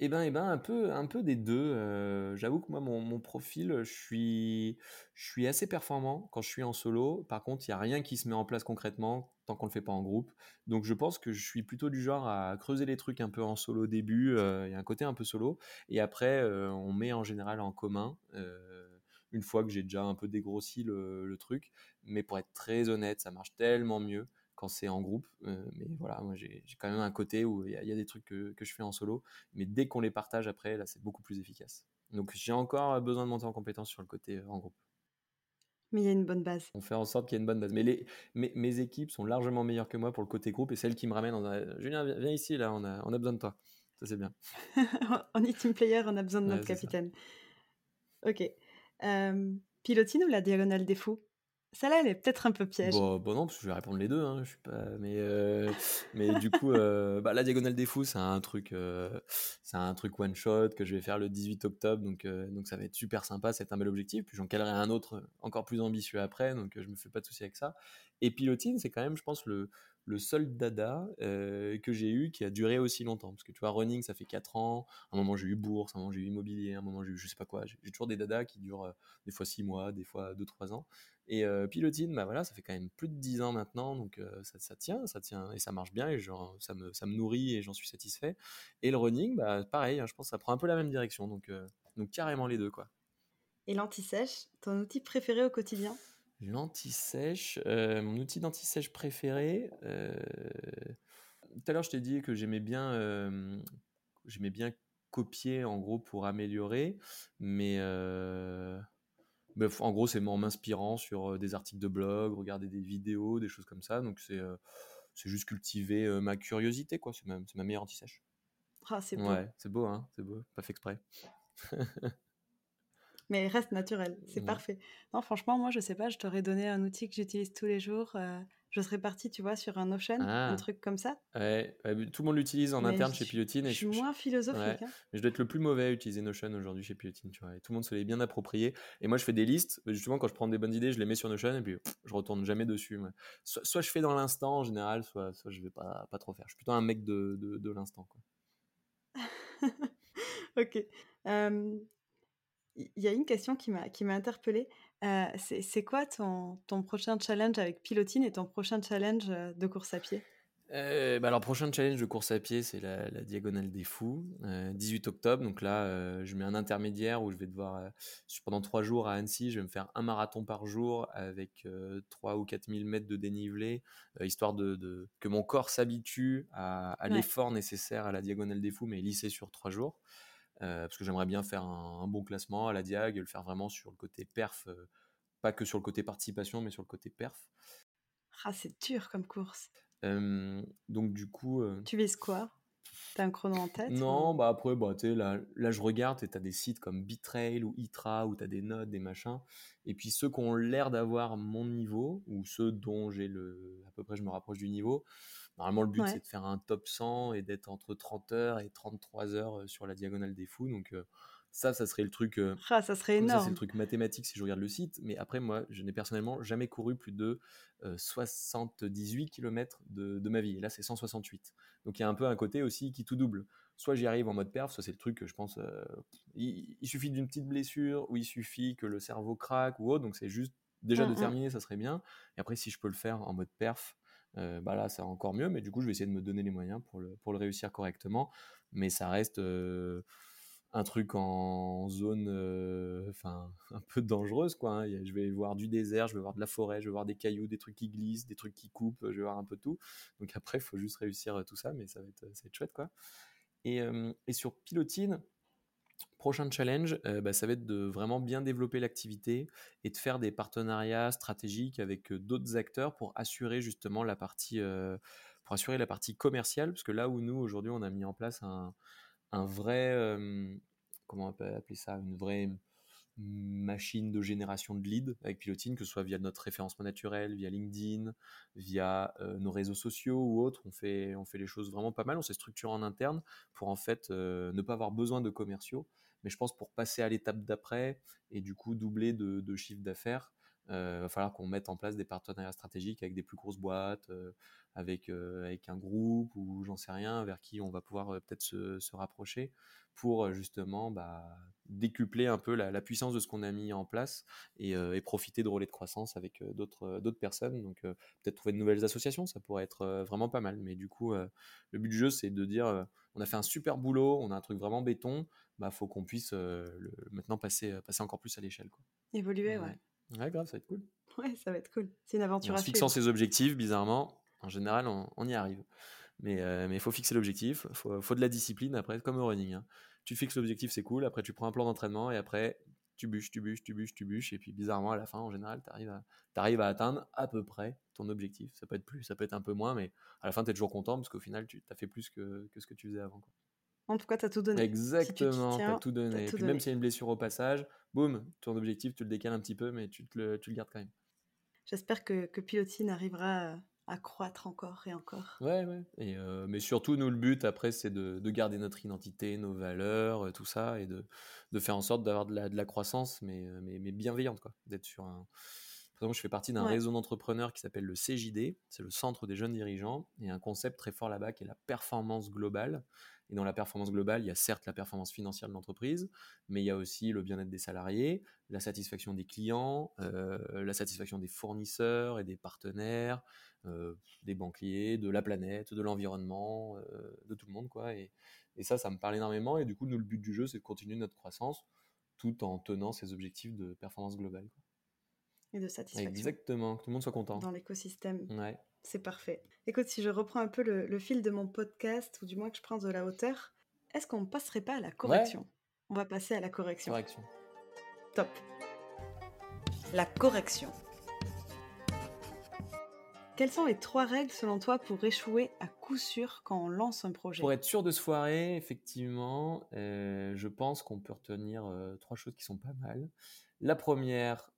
Eh ben, eh ben, un peu, un peu des deux. Euh, j'avoue que moi, mon, profil, je suis, je suis assez performant quand je suis en solo. Par contre, il n'y a rien qui se met en place concrètement tant qu'on ne le fait pas en groupe. Donc, je pense que je suis plutôt du genre à creuser les trucs un peu en solo au début. Euh, il y a un côté un peu solo. Et après, euh, on met en général en commun une fois que j'ai déjà un peu dégrossi le, truc. Mais pour être très honnête, ça marche tellement mieux quand c'est en groupe. Euh, mais voilà, moi j'ai quand même un côté où il y, a des trucs que, je fais en solo, mais dès qu'on les partage après, là c'est beaucoup plus efficace. Donc j'ai encore besoin de monter en compétence sur le côté euh, en groupe. Mais il y a une bonne base. On fait en sorte qu'il y ait une bonne base. Mais les, mes, équipes sont largement meilleures que moi pour le côté groupe et celles qui me ramènent en Julien, viens, ici, là, on a, on a besoin de toi. Ça, c'est bien. on est team player, on a besoin de notre capitaine. Ok. Euh, pilotine ou la diagonale des fous? Celle-là, elle est peut-être un peu piège. Bon, bon, non, parce que je vais répondre les deux. Hein, je suis pas, mais euh, mais du coup, euh, bah, la diagonale des fous, c'est un truc, euh, c'est un truc one shot que je vais faire le 18 octobre, donc donc ça va être super sympa. C'est un bel objectif. Puis j'en calerai un autre encore plus ambitieux après, donc je me fais pas de soucis avec ça. Et pilotine, c'est quand même, je pense, le le seul dada euh, que j'ai eu qui a duré aussi longtemps. Parce que tu vois, running, ça fait 4 ans. À un moment, j'ai eu bourse, à un moment, j'ai eu immobilier, à un moment, j'ai eu je sais pas quoi. J'ai toujours des dadas qui durent euh, des fois 6 mois, des fois 2-3 ans. Et euh, pilotine, bah voilà, ça fait quand même plus de 10 ans maintenant. Donc ça, ça, tient, ça tient et ça marche bien. Et genre, ça, me, ça me nourrit et j'en suis satisfait. Et le running, bah pareil, hein, je pense ça prend un peu la même direction. Donc, donc carrément les deux, quoi. Et l'anti-sèche, ton outil préféré au quotidien? L'anti-sèche, euh, mon outil d'anti-sèche préféré. Euh, tout à l'heure, je t'ai dit que j'aimais bien, euh, j'aimais bien copier en gros pour améliorer, mais en gros, c'est en m'inspirant sur des articles de blog, regarder des vidéos, des choses comme ça. Donc c'est c'est juste cultiver ma curiosité, quoi. C'est ma, ma meilleure anti-sèche. Ah, c'est beau. Ouais, c'est beau, hein, c'est beau, pas fait exprès. mais reste naturel, c'est parfait. Non, franchement, moi, je sais pas, je t'aurais donné un outil que j'utilise tous les jours. Euh, je serais parti, tu vois, sur un Notion, un ah. truc comme ça. Ouais, tout le monde l'utilise en interne chez Pilotine. Je, suis moins philosophique. Hein. Mais je dois être le plus mauvais à utiliser Notion aujourd'hui chez Pilotine, tu vois. Et tout le monde se l'est bien approprié. Et moi, je fais des listes. Justement, quand je prends des bonnes idées, je les mets sur Notion et puis je retourne jamais dessus. Soit, je fais dans l'instant en général, soit, soit je vais pas, pas trop faire. Je suis plutôt un mec de, de, de l'instant, ok il y a une question qui m'a qui m'a interpellée. Euh, c'est quoi ton, ton prochain challenge avec Pilotine et ton prochain challenge euh, de course à pied? Euh, bah alors, prochain challenge de course à pied, c'est la, Diagonale des Fous, 18 octobre. Donc là, je mets un intermédiaire où je vais devoir, pendant trois jours à Annecy, je vais me faire un marathon par jour avec 3 ou 4 000 mètres de dénivelé, histoire de, que mon corps s'habitue à, l'effort nécessaire à la Diagonale des Fous, mais lissé sur trois jours. Euh, parce que j'aimerais bien faire un, bon classement à la Diag, le faire vraiment sur le côté perf, euh, pas que sur le côté participation, mais sur le côté perf. Ah, c'est dur comme course. donc du coup... Euh, tu vises quoi? T'as un chrono en tête Non, bah après, bah, là, là je regarde et t'as des sites comme Bitrail ou Itra où t'as des notes, des machins. Et puis ceux qui ont l'air d'avoir mon niveau, ou ceux dont j'ai le... à peu près je me rapproche du niveau, Normalement, le but, c'est de faire un top 100 et d'être entre 30 heures et 33 heures sur la diagonale des fous. Donc, euh, ça, ça serait le truc. Euh, ah, ça serait énorme. c'est le truc mathématique si je regarde le site. Mais après, moi, je n'ai personnellement jamais couru plus de 78 km de, ma vie. Et là, c'est 168. Donc, il y a un peu un côté aussi qui tout double. Soit j'y arrive en mode perf, soit c'est le truc que je pense. il, suffit d'une petite blessure ou il suffit que le cerveau craque ou autre. Donc, c'est juste déjà de terminer, ça serait bien. Et après, si je peux le faire en mode perf, euh, bah là, c'est encore mieux. Mais du coup, je vais essayer de me donner les moyens pour le, pour le réussir correctement. Mais ça reste euh, un truc en zone euh, un peu dangereuse. Quoi, hein. Je vais voir du désert, je vais voir de la forêt, je vais voir des cailloux, des trucs qui glissent, des trucs qui coupent, je vais voir un peu tout. Donc après, il faut juste réussir tout ça, mais ça va être, ça va chouette. Quoi. Et, et sur Pilotine, prochain challenge, euh, bah, ça va être de vraiment bien développer l'activité et de faire des partenariats stratégiques avec euh, d'autres acteurs pour assurer justement la partie, euh, pour assurer la partie commerciale, parce que là où nous aujourd'hui on a mis en place un, vrai, comment appeler ça, une vraie machine de génération de leads avec Pilotine, que ce soit via notre référencement naturel, via LinkedIn, via nos réseaux sociaux ou autres. On fait, on fait les choses vraiment pas mal. On s'est structuré en interne pour en fait ne pas avoir besoin de commerciaux mais je pense pour passer à l'étape d'après et du coup doubler de, chiffre d'affaires, il va falloir qu'on mette en place des partenariats stratégiques avec des plus grosses boîtes, avec, avec un groupe ou j'en sais rien, vers qui on va pouvoir peut-être se, se, rapprocher pour justement bah, décupler un peu la, puissance de ce qu'on a mis en place et, et, profiter de relais de croissance avec d'autres d'autres personnes. Donc peut-être trouver de nouvelles associations, ça pourrait être vraiment pas mal. Mais du coup, le but du jeu, c'est de dire, on a fait un super boulot, on a un truc vraiment béton, bah faut qu'on puisse le, maintenant passer, passer encore plus à l'échelle. Évoluer, ouais. ouais. Grave, ça va être cool. Ouais, ça va être cool. C'est une aventure en à fixant ses objectifs, bizarrement, en général, on, y arrive. Mais il faut fixer l'objectif, il faut, faut, de la discipline après, comme au running. Hein tu fixes l'objectif, c'est cool. Après, tu prends un plan d'entraînement et après, tu bûches, tu bûches, tu bûches, tu bûches. Et puis, bizarrement, à la fin, en général, tu arrives, à, arrives à atteindre à peu près ton objectif. Ça peut être plus, ça peut être un peu moins, mais à la fin, tu es toujours content parce qu'au final, tu as fait plus que, ce que tu faisais avant. En tout cas, tu as tout donné. Exactement, tu as tout donné. et puis, même s'il y a une blessure au passage, boum, ton objectif, tu le décales un petit peu, mais tu, te le, tu le gardes quand même. J'espère que, que Pilotine arrivera à croître encore et encore. Ouais, ouais. Et euh, mais surtout, nous, le but après, c'est de, de, garder notre identité, nos valeurs, euh, tout ça, et de, de faire en sorte d'avoir de la, de la, croissance, mais, euh, mais, mais bienveillante, quoi. D'être sur un. Par exemple, je fais partie d'un réseau d'entrepreneurs qui s'appelle le CJD, c'est le Centre des jeunes dirigeants, et un concept très fort là-bas qui est la performance globale. Et dans la performance globale, il y a certes la performance financière de l'entreprise, mais il y a aussi le bien-être des salariés, la satisfaction des clients, euh, la satisfaction des fournisseurs et des partenaires, euh, des banquiers, de la planète, de l'environnement, euh, de tout le monde. quoi. Et, et, ça, ça me parle énormément. Et du coup, nous, le but du jeu, c'est de continuer notre croissance tout en tenant ces objectifs de performance globale. Et de satisfaction. Exactement, que tout le monde soit content. Dans l'écosystème. Ouais. C'est parfait. Écoute, si je reprends un peu le, fil de mon podcast, ou du moins que je prends de la hauteur, est-ce qu'on ne passerait pas à la correction? On va passer à la correction. Correction. Top. La correction. Quelles sont les trois règles selon toi pour échouer à coup sûr quand on lance un projet? Pour être sûr de se foirer, effectivement, euh, je pense qu'on peut retenir euh, trois choses qui sont pas mal. La première,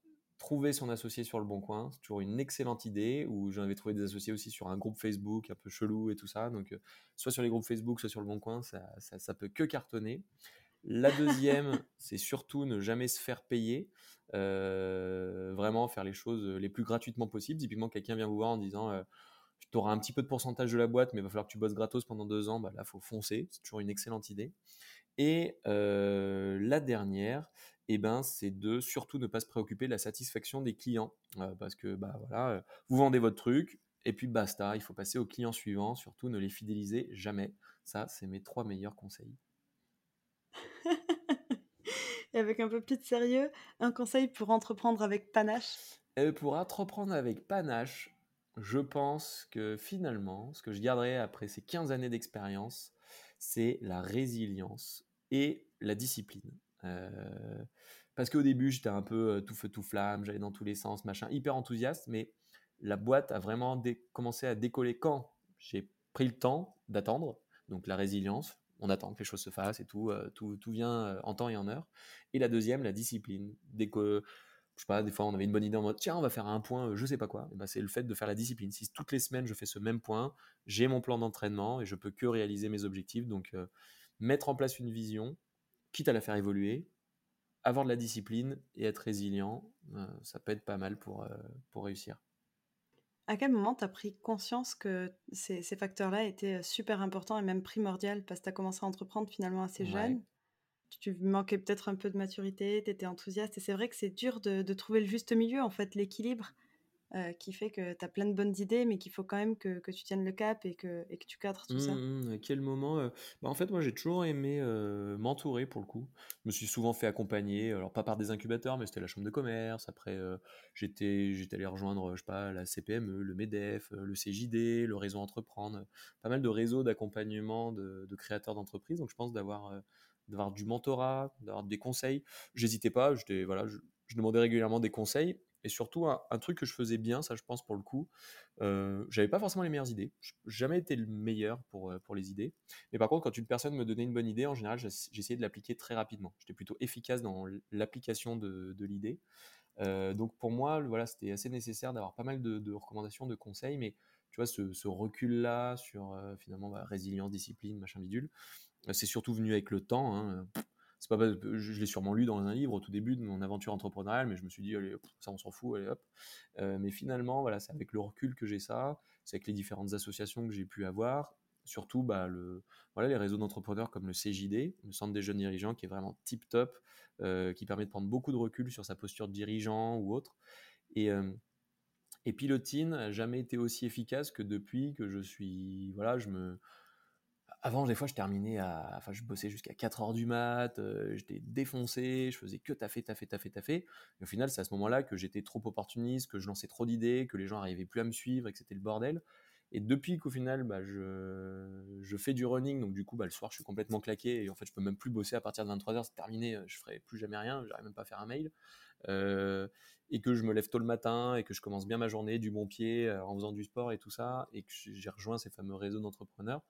trouver son associé sur le bon coin, c'est toujours une excellente idée. Ou j'en avais trouvé des associés aussi sur un groupe Facebook un peu chelou et tout ça. Donc, euh, soit sur les groupes Facebook, soit sur le bon coin, ça, ça, peut que cartonner. La deuxième, c'est surtout ne jamais se faire payer. Euh, vraiment faire les choses les plus gratuitement possible. Typiquement, quelqu'un vient vous voir en disant euh, tu auras un petit peu de pourcentage de la boîte, mais il va falloir que tu bosses gratos pendant deux ans. Bah, là, faut foncer. C'est toujours une excellente idée. Et la dernière, eh ben, c'est de surtout ne pas se préoccuper de la satisfaction des clients. Euh, parce que bah, voilà, vous vendez votre truc, et puis basta, il faut passer aux clients suivants. Surtout, ne les fidélisez jamais. Ça, c'est mes trois meilleurs conseils. et avec un peu plus de sérieux, un conseil pour entreprendre avec panache? Euh, Pour entreprendre avec panache, je pense que finalement, ce que je garderai après ces 15 années d'expérience, c'est la résilience et la discipline. Euh, parce qu'au début, j'étais un peu euh, tout feu, tout flamme, j'allais dans tous les sens, machin, hyper enthousiaste, mais la boîte a vraiment commencé à décoller quand j'ai pris le temps d'attendre, donc la résilience, on attend que les choses se fassent et tout, euh, tout, tout, vient en temps et en heure. Et la deuxième, la discipline. Dès que, je sais pas, des fois on avait une bonne idée en mode, tiens, on va faire un point, je sais pas quoi, ben, c'est le fait de faire la discipline. Si toutes les semaines je fais ce même point, j'ai mon plan d'entraînement et je peux que réaliser mes objectifs. Donc, mettre en place une vision, quitte à la faire évoluer, avoir de la discipline et être résilient, euh, ça peut être pas mal pour, euh, pour réussir. À quel moment tu as pris conscience que ces, facteurs-là étaient euh, super importants et même primordiaux parce que tu as commencé à entreprendre finalement assez jeune? Tu manquais peut-être un peu de maturité, tu étais enthousiaste et c'est vrai que c'est dur de, de, trouver le juste milieu, en fait, l'équilibre. Euh, qui fait que tu as plein de bonnes idées, mais qu'il faut quand même que, tu tiennes le cap et que, tu cadres tout ça. Mmh, mmh, à quel moment euh, bah En fait, moi, j'ai toujours aimé euh, m'entourer pour le coup. Je me suis souvent fait accompagner, alors pas par des incubateurs, mais c'était la chambre de commerce. Après, j'étais, j'étais allé rejoindre, je sais pas, la CPME, le MEDEF, le CJD, le réseau Entreprendre, pas mal de réseaux d'accompagnement de, créateurs d'entreprises. Donc, je pense d'avoir d'avoir du mentorat, d'avoir des conseils. J'hésitais pas, voilà, je, je demandais régulièrement des conseils et surtout, un, truc que je faisais bien, ça je pense pour le coup, euh, j'avais pas forcément les meilleures idées. J'ai jamais été le meilleur pour, euh, pour les idées. Mais par contre, quand une personne me donnait une bonne idée, en général, j'essayais de l'appliquer très rapidement. J'étais plutôt efficace dans l'application de, l'idée. Euh, donc pour moi, voilà, c'était assez nécessaire d'avoir pas mal de, recommandations, de conseils, mais tu vois, ce, recul-là sur finalement bah, résilience, discipline, machin bidule, c'est surtout venu avec le temps. Hein c'est pas, je, l'ai sûrement lu dans un livre au tout début de mon aventure entrepreneuriale, mais je me suis dit, ça, on s'en fout, allez hop. mais finalement, voilà, c'est avec le recul que j'ai ça, c'est avec les différentes associations que j'ai pu avoir, surtout bah, le, voilà, les réseaux d'entrepreneurs comme le CJD, le Centre des jeunes dirigeants, qui est vraiment tip top, qui permet de prendre beaucoup de recul sur sa posture de dirigeant ou autre. Et, et Pilotine n'a jamais été aussi efficace que depuis que je suis, voilà, je me, avant, des fois, je terminais à. Enfin, je bossais jusqu'à 4 heures du mat, euh, j'étais défoncé, je faisais que taffer, taffer, taffer, taffer. Et au final, c'est à ce moment-là que j'étais trop opportuniste, que je lançais trop d'idées, que les gens n'arrivaient plus à me suivre et que c'était le bordel. Et depuis qu'au final, bah, je, je, fais du running, donc du coup, bah, le soir, je suis complètement claqué et en fait, je peux même plus bosser à partir de 23h, c'est terminé, euh, je ferai plus jamais rien, j'arrive même pas à faire un mail. Euh, et que je me lève tôt le matin et que je commence bien ma journée du bon pied en faisant du sport et tout ça, et que j'ai rejoint ces fameux réseaux d'entrepreneurs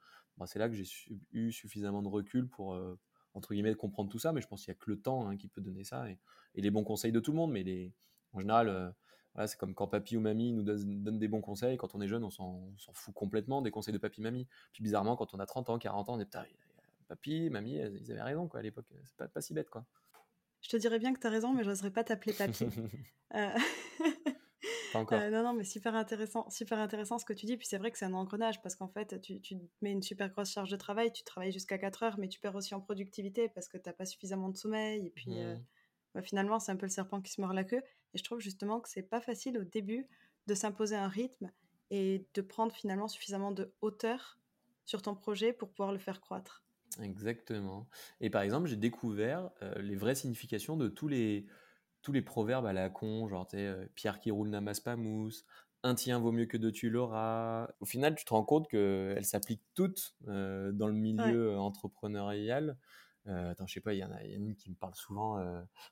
c'est là que j'ai eu suffisamment de recul pour, euh, entre guillemets, comprendre tout ça. Mais je pense qu'il n'y a que le temps hein, qui peut donner ça et, les bons conseils de tout le monde. Mais les, en général, euh, voilà, c'est comme quand papy ou mamie nous donnent des bons conseils. Quand on est jeune, on s'en fout complètement des conseils de papy, mamie. Puis bizarrement, quand on a 30 ans, 40 ans, on est putain, papy, mamie, ils avaient raison quoi, à l'époque. C'est pas, pas si bête. quoi. Je te dirais bien que tu as raison, mais j'oserais pas t'appeler papy. euh... Euh, non, non, mais super intéressant, super intéressant ce que tu dis. Puis c'est vrai que c'est un engrenage parce qu'en fait, tu, tu, mets une super grosse charge de travail, tu travailles jusqu'à 4 heures, mais tu perds aussi en productivité parce que tu n'as pas suffisamment de sommeil. Et puis euh, mmh. bah, finalement, c'est un peu le serpent qui se mord la queue. Et je trouve justement que c'est pas facile au début de s'imposer un rythme et de prendre finalement suffisamment de hauteur sur ton projet pour pouvoir le faire croître. Exactement. Et par exemple, j'ai découvert euh, les vraies significations de tous les tous les proverbes à la con, genre, tu euh, Pierre qui roule n'amasse pas mousse, un tien vaut mieux que deux tu l'auras. Au final, tu te rends compte qu'elles s'appliquent toutes euh, dans le milieu entrepreneurial. Euh, attends, je sais pas, il y, en a une qui me parle souvent.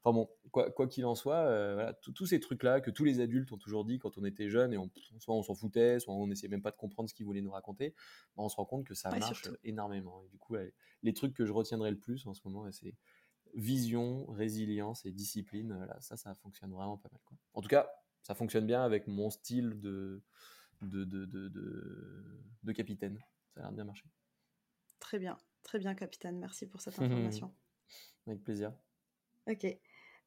Enfin bon, quoi qu'il en soit, voilà, tous ces trucs-là que tous les adultes ont toujours dit quand on était jeune, et on, soit on s'en foutait, soit on n'essayait même pas de comprendre ce qu'ils voulaient nous raconter, bah, on se rend compte que ça marche énormément. Et du coup, les trucs que je retiendrai le plus en ce moment, c'est vision, résilience et discipline, là, ça, ça fonctionne vraiment pas mal. Quoi. En tout cas, ça fonctionne bien avec mon style de, de, de, de, capitaine. Ça a l'air de bien marcher. Très bien, très bien, capitaine. Merci pour cette information. avec plaisir. Ok.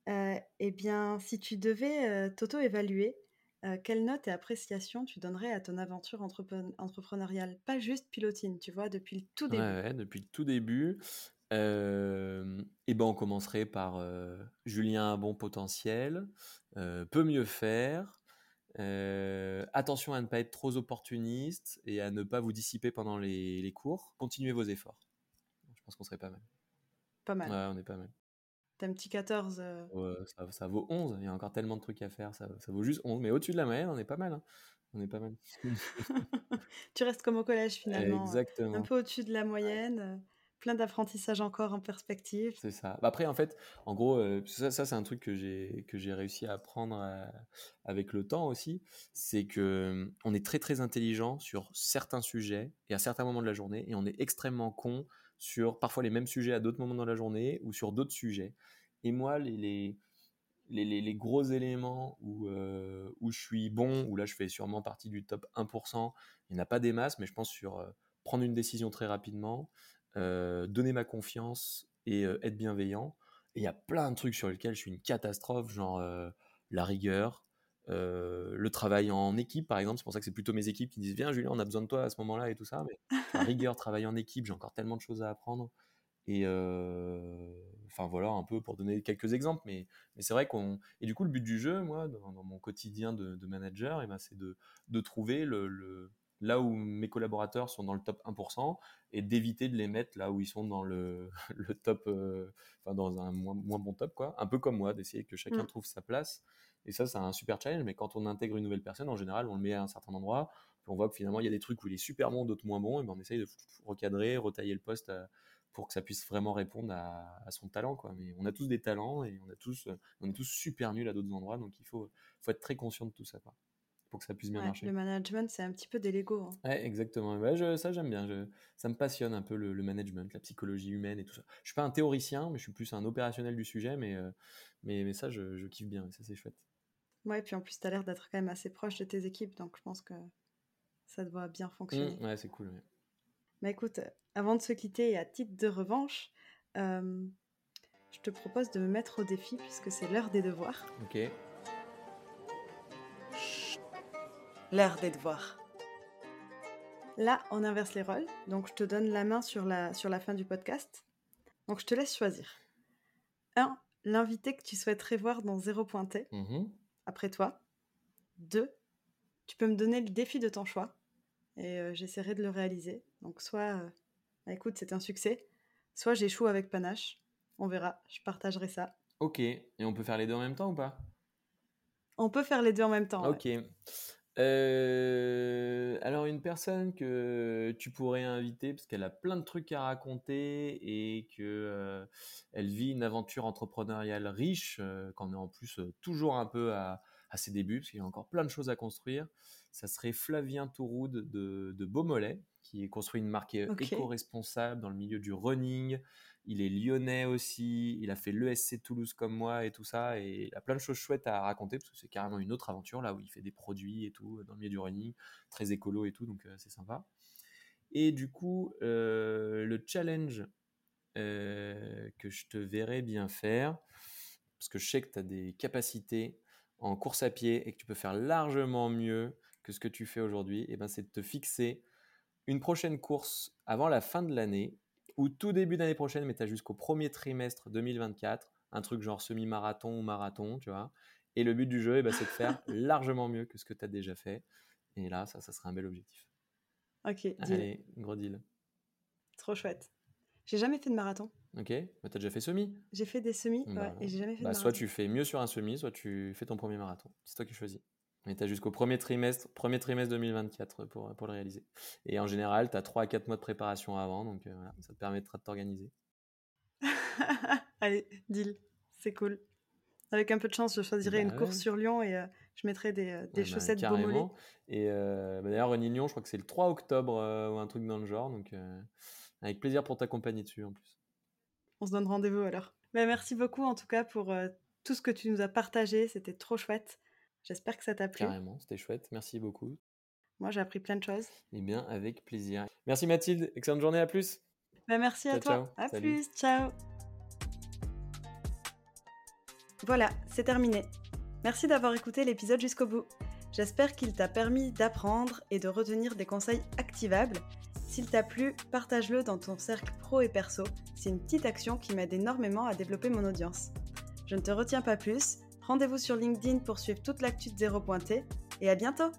Euh, eh bien, si tu devais euh, t'auto-évaluer, euh, quelle note et appréciation tu donnerais à ton aventure entrepreneuriale? Pas juste pilotine, tu vois, depuis le tout début. Ouais, depuis le tout début et ben on commencerait par Julien a bon potentiel, peut mieux faire, attention à ne pas être trop opportuniste et à ne pas vous dissiper pendant les, cours. Continuez vos efforts. Je pense qu'on serait pas mal. Pas mal. Ouais, on est pas mal. T'as un petit 14. ça, vaut 11. Il y a encore tellement de trucs à faire. Ça, vaut juste 11. Mais au-dessus de la moyenne, on est pas mal. Hein. On est pas mal. tu restes comme au collège finalement. Exactement. Un peu au-dessus de la moyenne plein d'apprentissage encore en perspective. C'est ça. Bah, après, en fait, en gros, euh, ça, c'est un truc que j'ai que j'ai réussi à apprendre euh, avec le temps aussi, c'est que euh, on est très très intelligent sur certains sujets et à certains moments de la journée, et on est extrêmement con sur parfois les mêmes sujets à d'autres moments dans la journée ou sur d'autres sujets. Et moi, les, les les, gros éléments où, où je suis bon, où là je fais sûrement partie du top 1%, il n'y en a pas des masses, mais je pense sur prendre une décision très rapidement, euh, donner ma confiance et euh, être bienveillant. Et il y a plein de trucs sur lesquels je suis une catastrophe, genre euh, la rigueur, le travail en équipe, par exemple. C'est pour ça que c'est plutôt mes équipes qui disent Viens, Julien, on a besoin de toi à ce moment-là et tout ça. Mais la rigueur, travail en équipe, j'ai encore tellement de choses à apprendre. Et enfin voilà, un peu pour donner quelques exemples. Mais, mais c'est vrai qu'on. Et du coup, le but du jeu, moi, dans, mon quotidien de, manager, eh ben, c'est de, de, trouver le, là où mes collaborateurs sont dans le top 1% et d'éviter de les mettre là où ils sont dans le, le top, euh, enfin dans un moins, moins, bon top, quoi. Un peu comme moi, d'essayer que chacun mm. trouve sa place. Et ça, c'est un super challenge. Mais quand on intègre une nouvelle personne, en général, on le met à un certain endroit. Puis on voit que finalement, il y a des trucs où il est super bon, d'autres moins bons. Et ben, on essaye de recadrer, retailler le poste euh, pour que ça puisse vraiment répondre à, à, son talent, quoi. Mais on a tous des talents et on, a tous, on est tous super nuls à d'autres endroits. Donc il faut, faut être très conscient de tout ça, quoi pour que ça puisse bien marcher. Le management, c'est un petit peu des Lego. Hein. Ouais, exactement. Ouais, je, ça, j'aime bien. Je, ça me passionne un peu le, management, la psychologie humaine et tout ça. Je suis pas un théoricien, mais je suis plus un opérationnel du sujet. Mais, euh, mais, mais, ça, je, je kiffe bien. Ça, c'est chouette. Ouais, puis en plus, tu as l'air d'être quand même assez proche de tes équipes. Donc, je pense que ça doit bien fonctionner. Mmh, ouais, c'est cool. Mais écoute, avant de se quitter et à titre de revanche, euh, je te propose de me mettre au défi puisque c'est l'heure des devoirs. Ok. L'heure des devoirs. Là, on inverse les rôles. Donc, je te donne la main sur la, sur la fin du podcast. Donc, je te laisse choisir. 1. L'invité que tu souhaiterais voir dans Zéro Pointé, Mhm. après toi. 2. Tu peux me donner le défi de ton choix. Et euh, j'essaierai de le réaliser. Donc, soit, euh, bah, écoute, c'est un succès. Soit j'échoue avec panache. On verra. Je partagerai ça. Ok. Et on peut faire les deux en même temps ou pas? On peut faire les deux en même temps. ouais. Euh, alors une personne que tu pourrais inviter parce qu'elle a plein de trucs à raconter et que euh, elle vit une aventure entrepreneuriale riche, euh, qu'en est en plus euh, toujours un peu à, à ses débuts parce qu'il y a encore plein de choses à construire. Ça serait Flavien Touroud de, de Beaumolet qui construit une marque éco-responsable dans le milieu du running. Il est lyonnais aussi, il a fait l'ESC Toulouse comme moi et tout ça, et il a plein de choses chouettes à raconter parce que c'est carrément une autre aventure là où il fait des produits et tout dans le milieu du running, très écolo et tout, donc euh, c'est sympa. Et du coup, euh, le challenge euh, que je te verrais bien faire, parce que je sais que tu as des capacités en course à pied et que tu peux faire largement mieux que ce que tu fais aujourd'hui, et ben c'est de te fixer une prochaine course avant la fin de l'année ou tout début d'année prochaine, mais tu as jusqu'au premier trimestre 2024, un truc genre semi-marathon ou marathon, tu vois. Et le but du jeu, eh ben, c'est de faire largement mieux que ce que tu as déjà fait. Et là, ça, ça serait un bel objectif. Ok, deal. Allez, gros deal. Trop chouette. J'ai jamais fait de marathon. Ok Mais tu as déjà fait semi J'ai fait des semis, Bah, ouais, et j'ai jamais fait bah, de Soit marathon. tu fais mieux sur un semi, soit tu fais ton premier marathon. C'est toi qui choisis. Mais tu as jusqu'au premier trimestre, premier trimestre 2024 pour, pour le réaliser. Et en général, tu as 3 à 4 mois de préparation avant, donc euh, voilà, ça te permettra de t'organiser. Allez, deal. C'est cool. Avec un peu de chance, je choisirai Bah une ouais. course sur Lyon et euh, je mettrai des, euh, des Ouais, bah, chaussettes Beaumolet. carrément. Et euh, bah, d'ailleurs, Running Lyon, je crois que c'est le 3 octobre ou un truc dans le genre. Donc, avec plaisir pour t'accompagner dessus en plus. On se donne rendez-vous alors. Bah, merci beaucoup en tout cas pour tout ce que tu nous as partagé. C'était trop chouette. J'espère que ça t'a plu. Carrément, c'était chouette. Merci beaucoup. Moi, j'ai appris plein de choses. Et bien, avec plaisir. Merci Mathilde. Excellente journée. À plus. Bah, merci à toi. ciao. À Salut. plus. Ciao. Voilà, c'est terminé. Merci d'avoir écouté l'épisode jusqu'au bout. J'espère qu'il t'a permis d'apprendre et de retenir des conseils activables. S'il t'a plu, partage-le dans ton cercle pro et perso. C'est une petite action qui m'aide énormément à développer mon audience. Je ne te retiens pas plus. Rendez-vous sur LinkedIn pour suivre toute l'actu de Zéro Pointé et à bientôt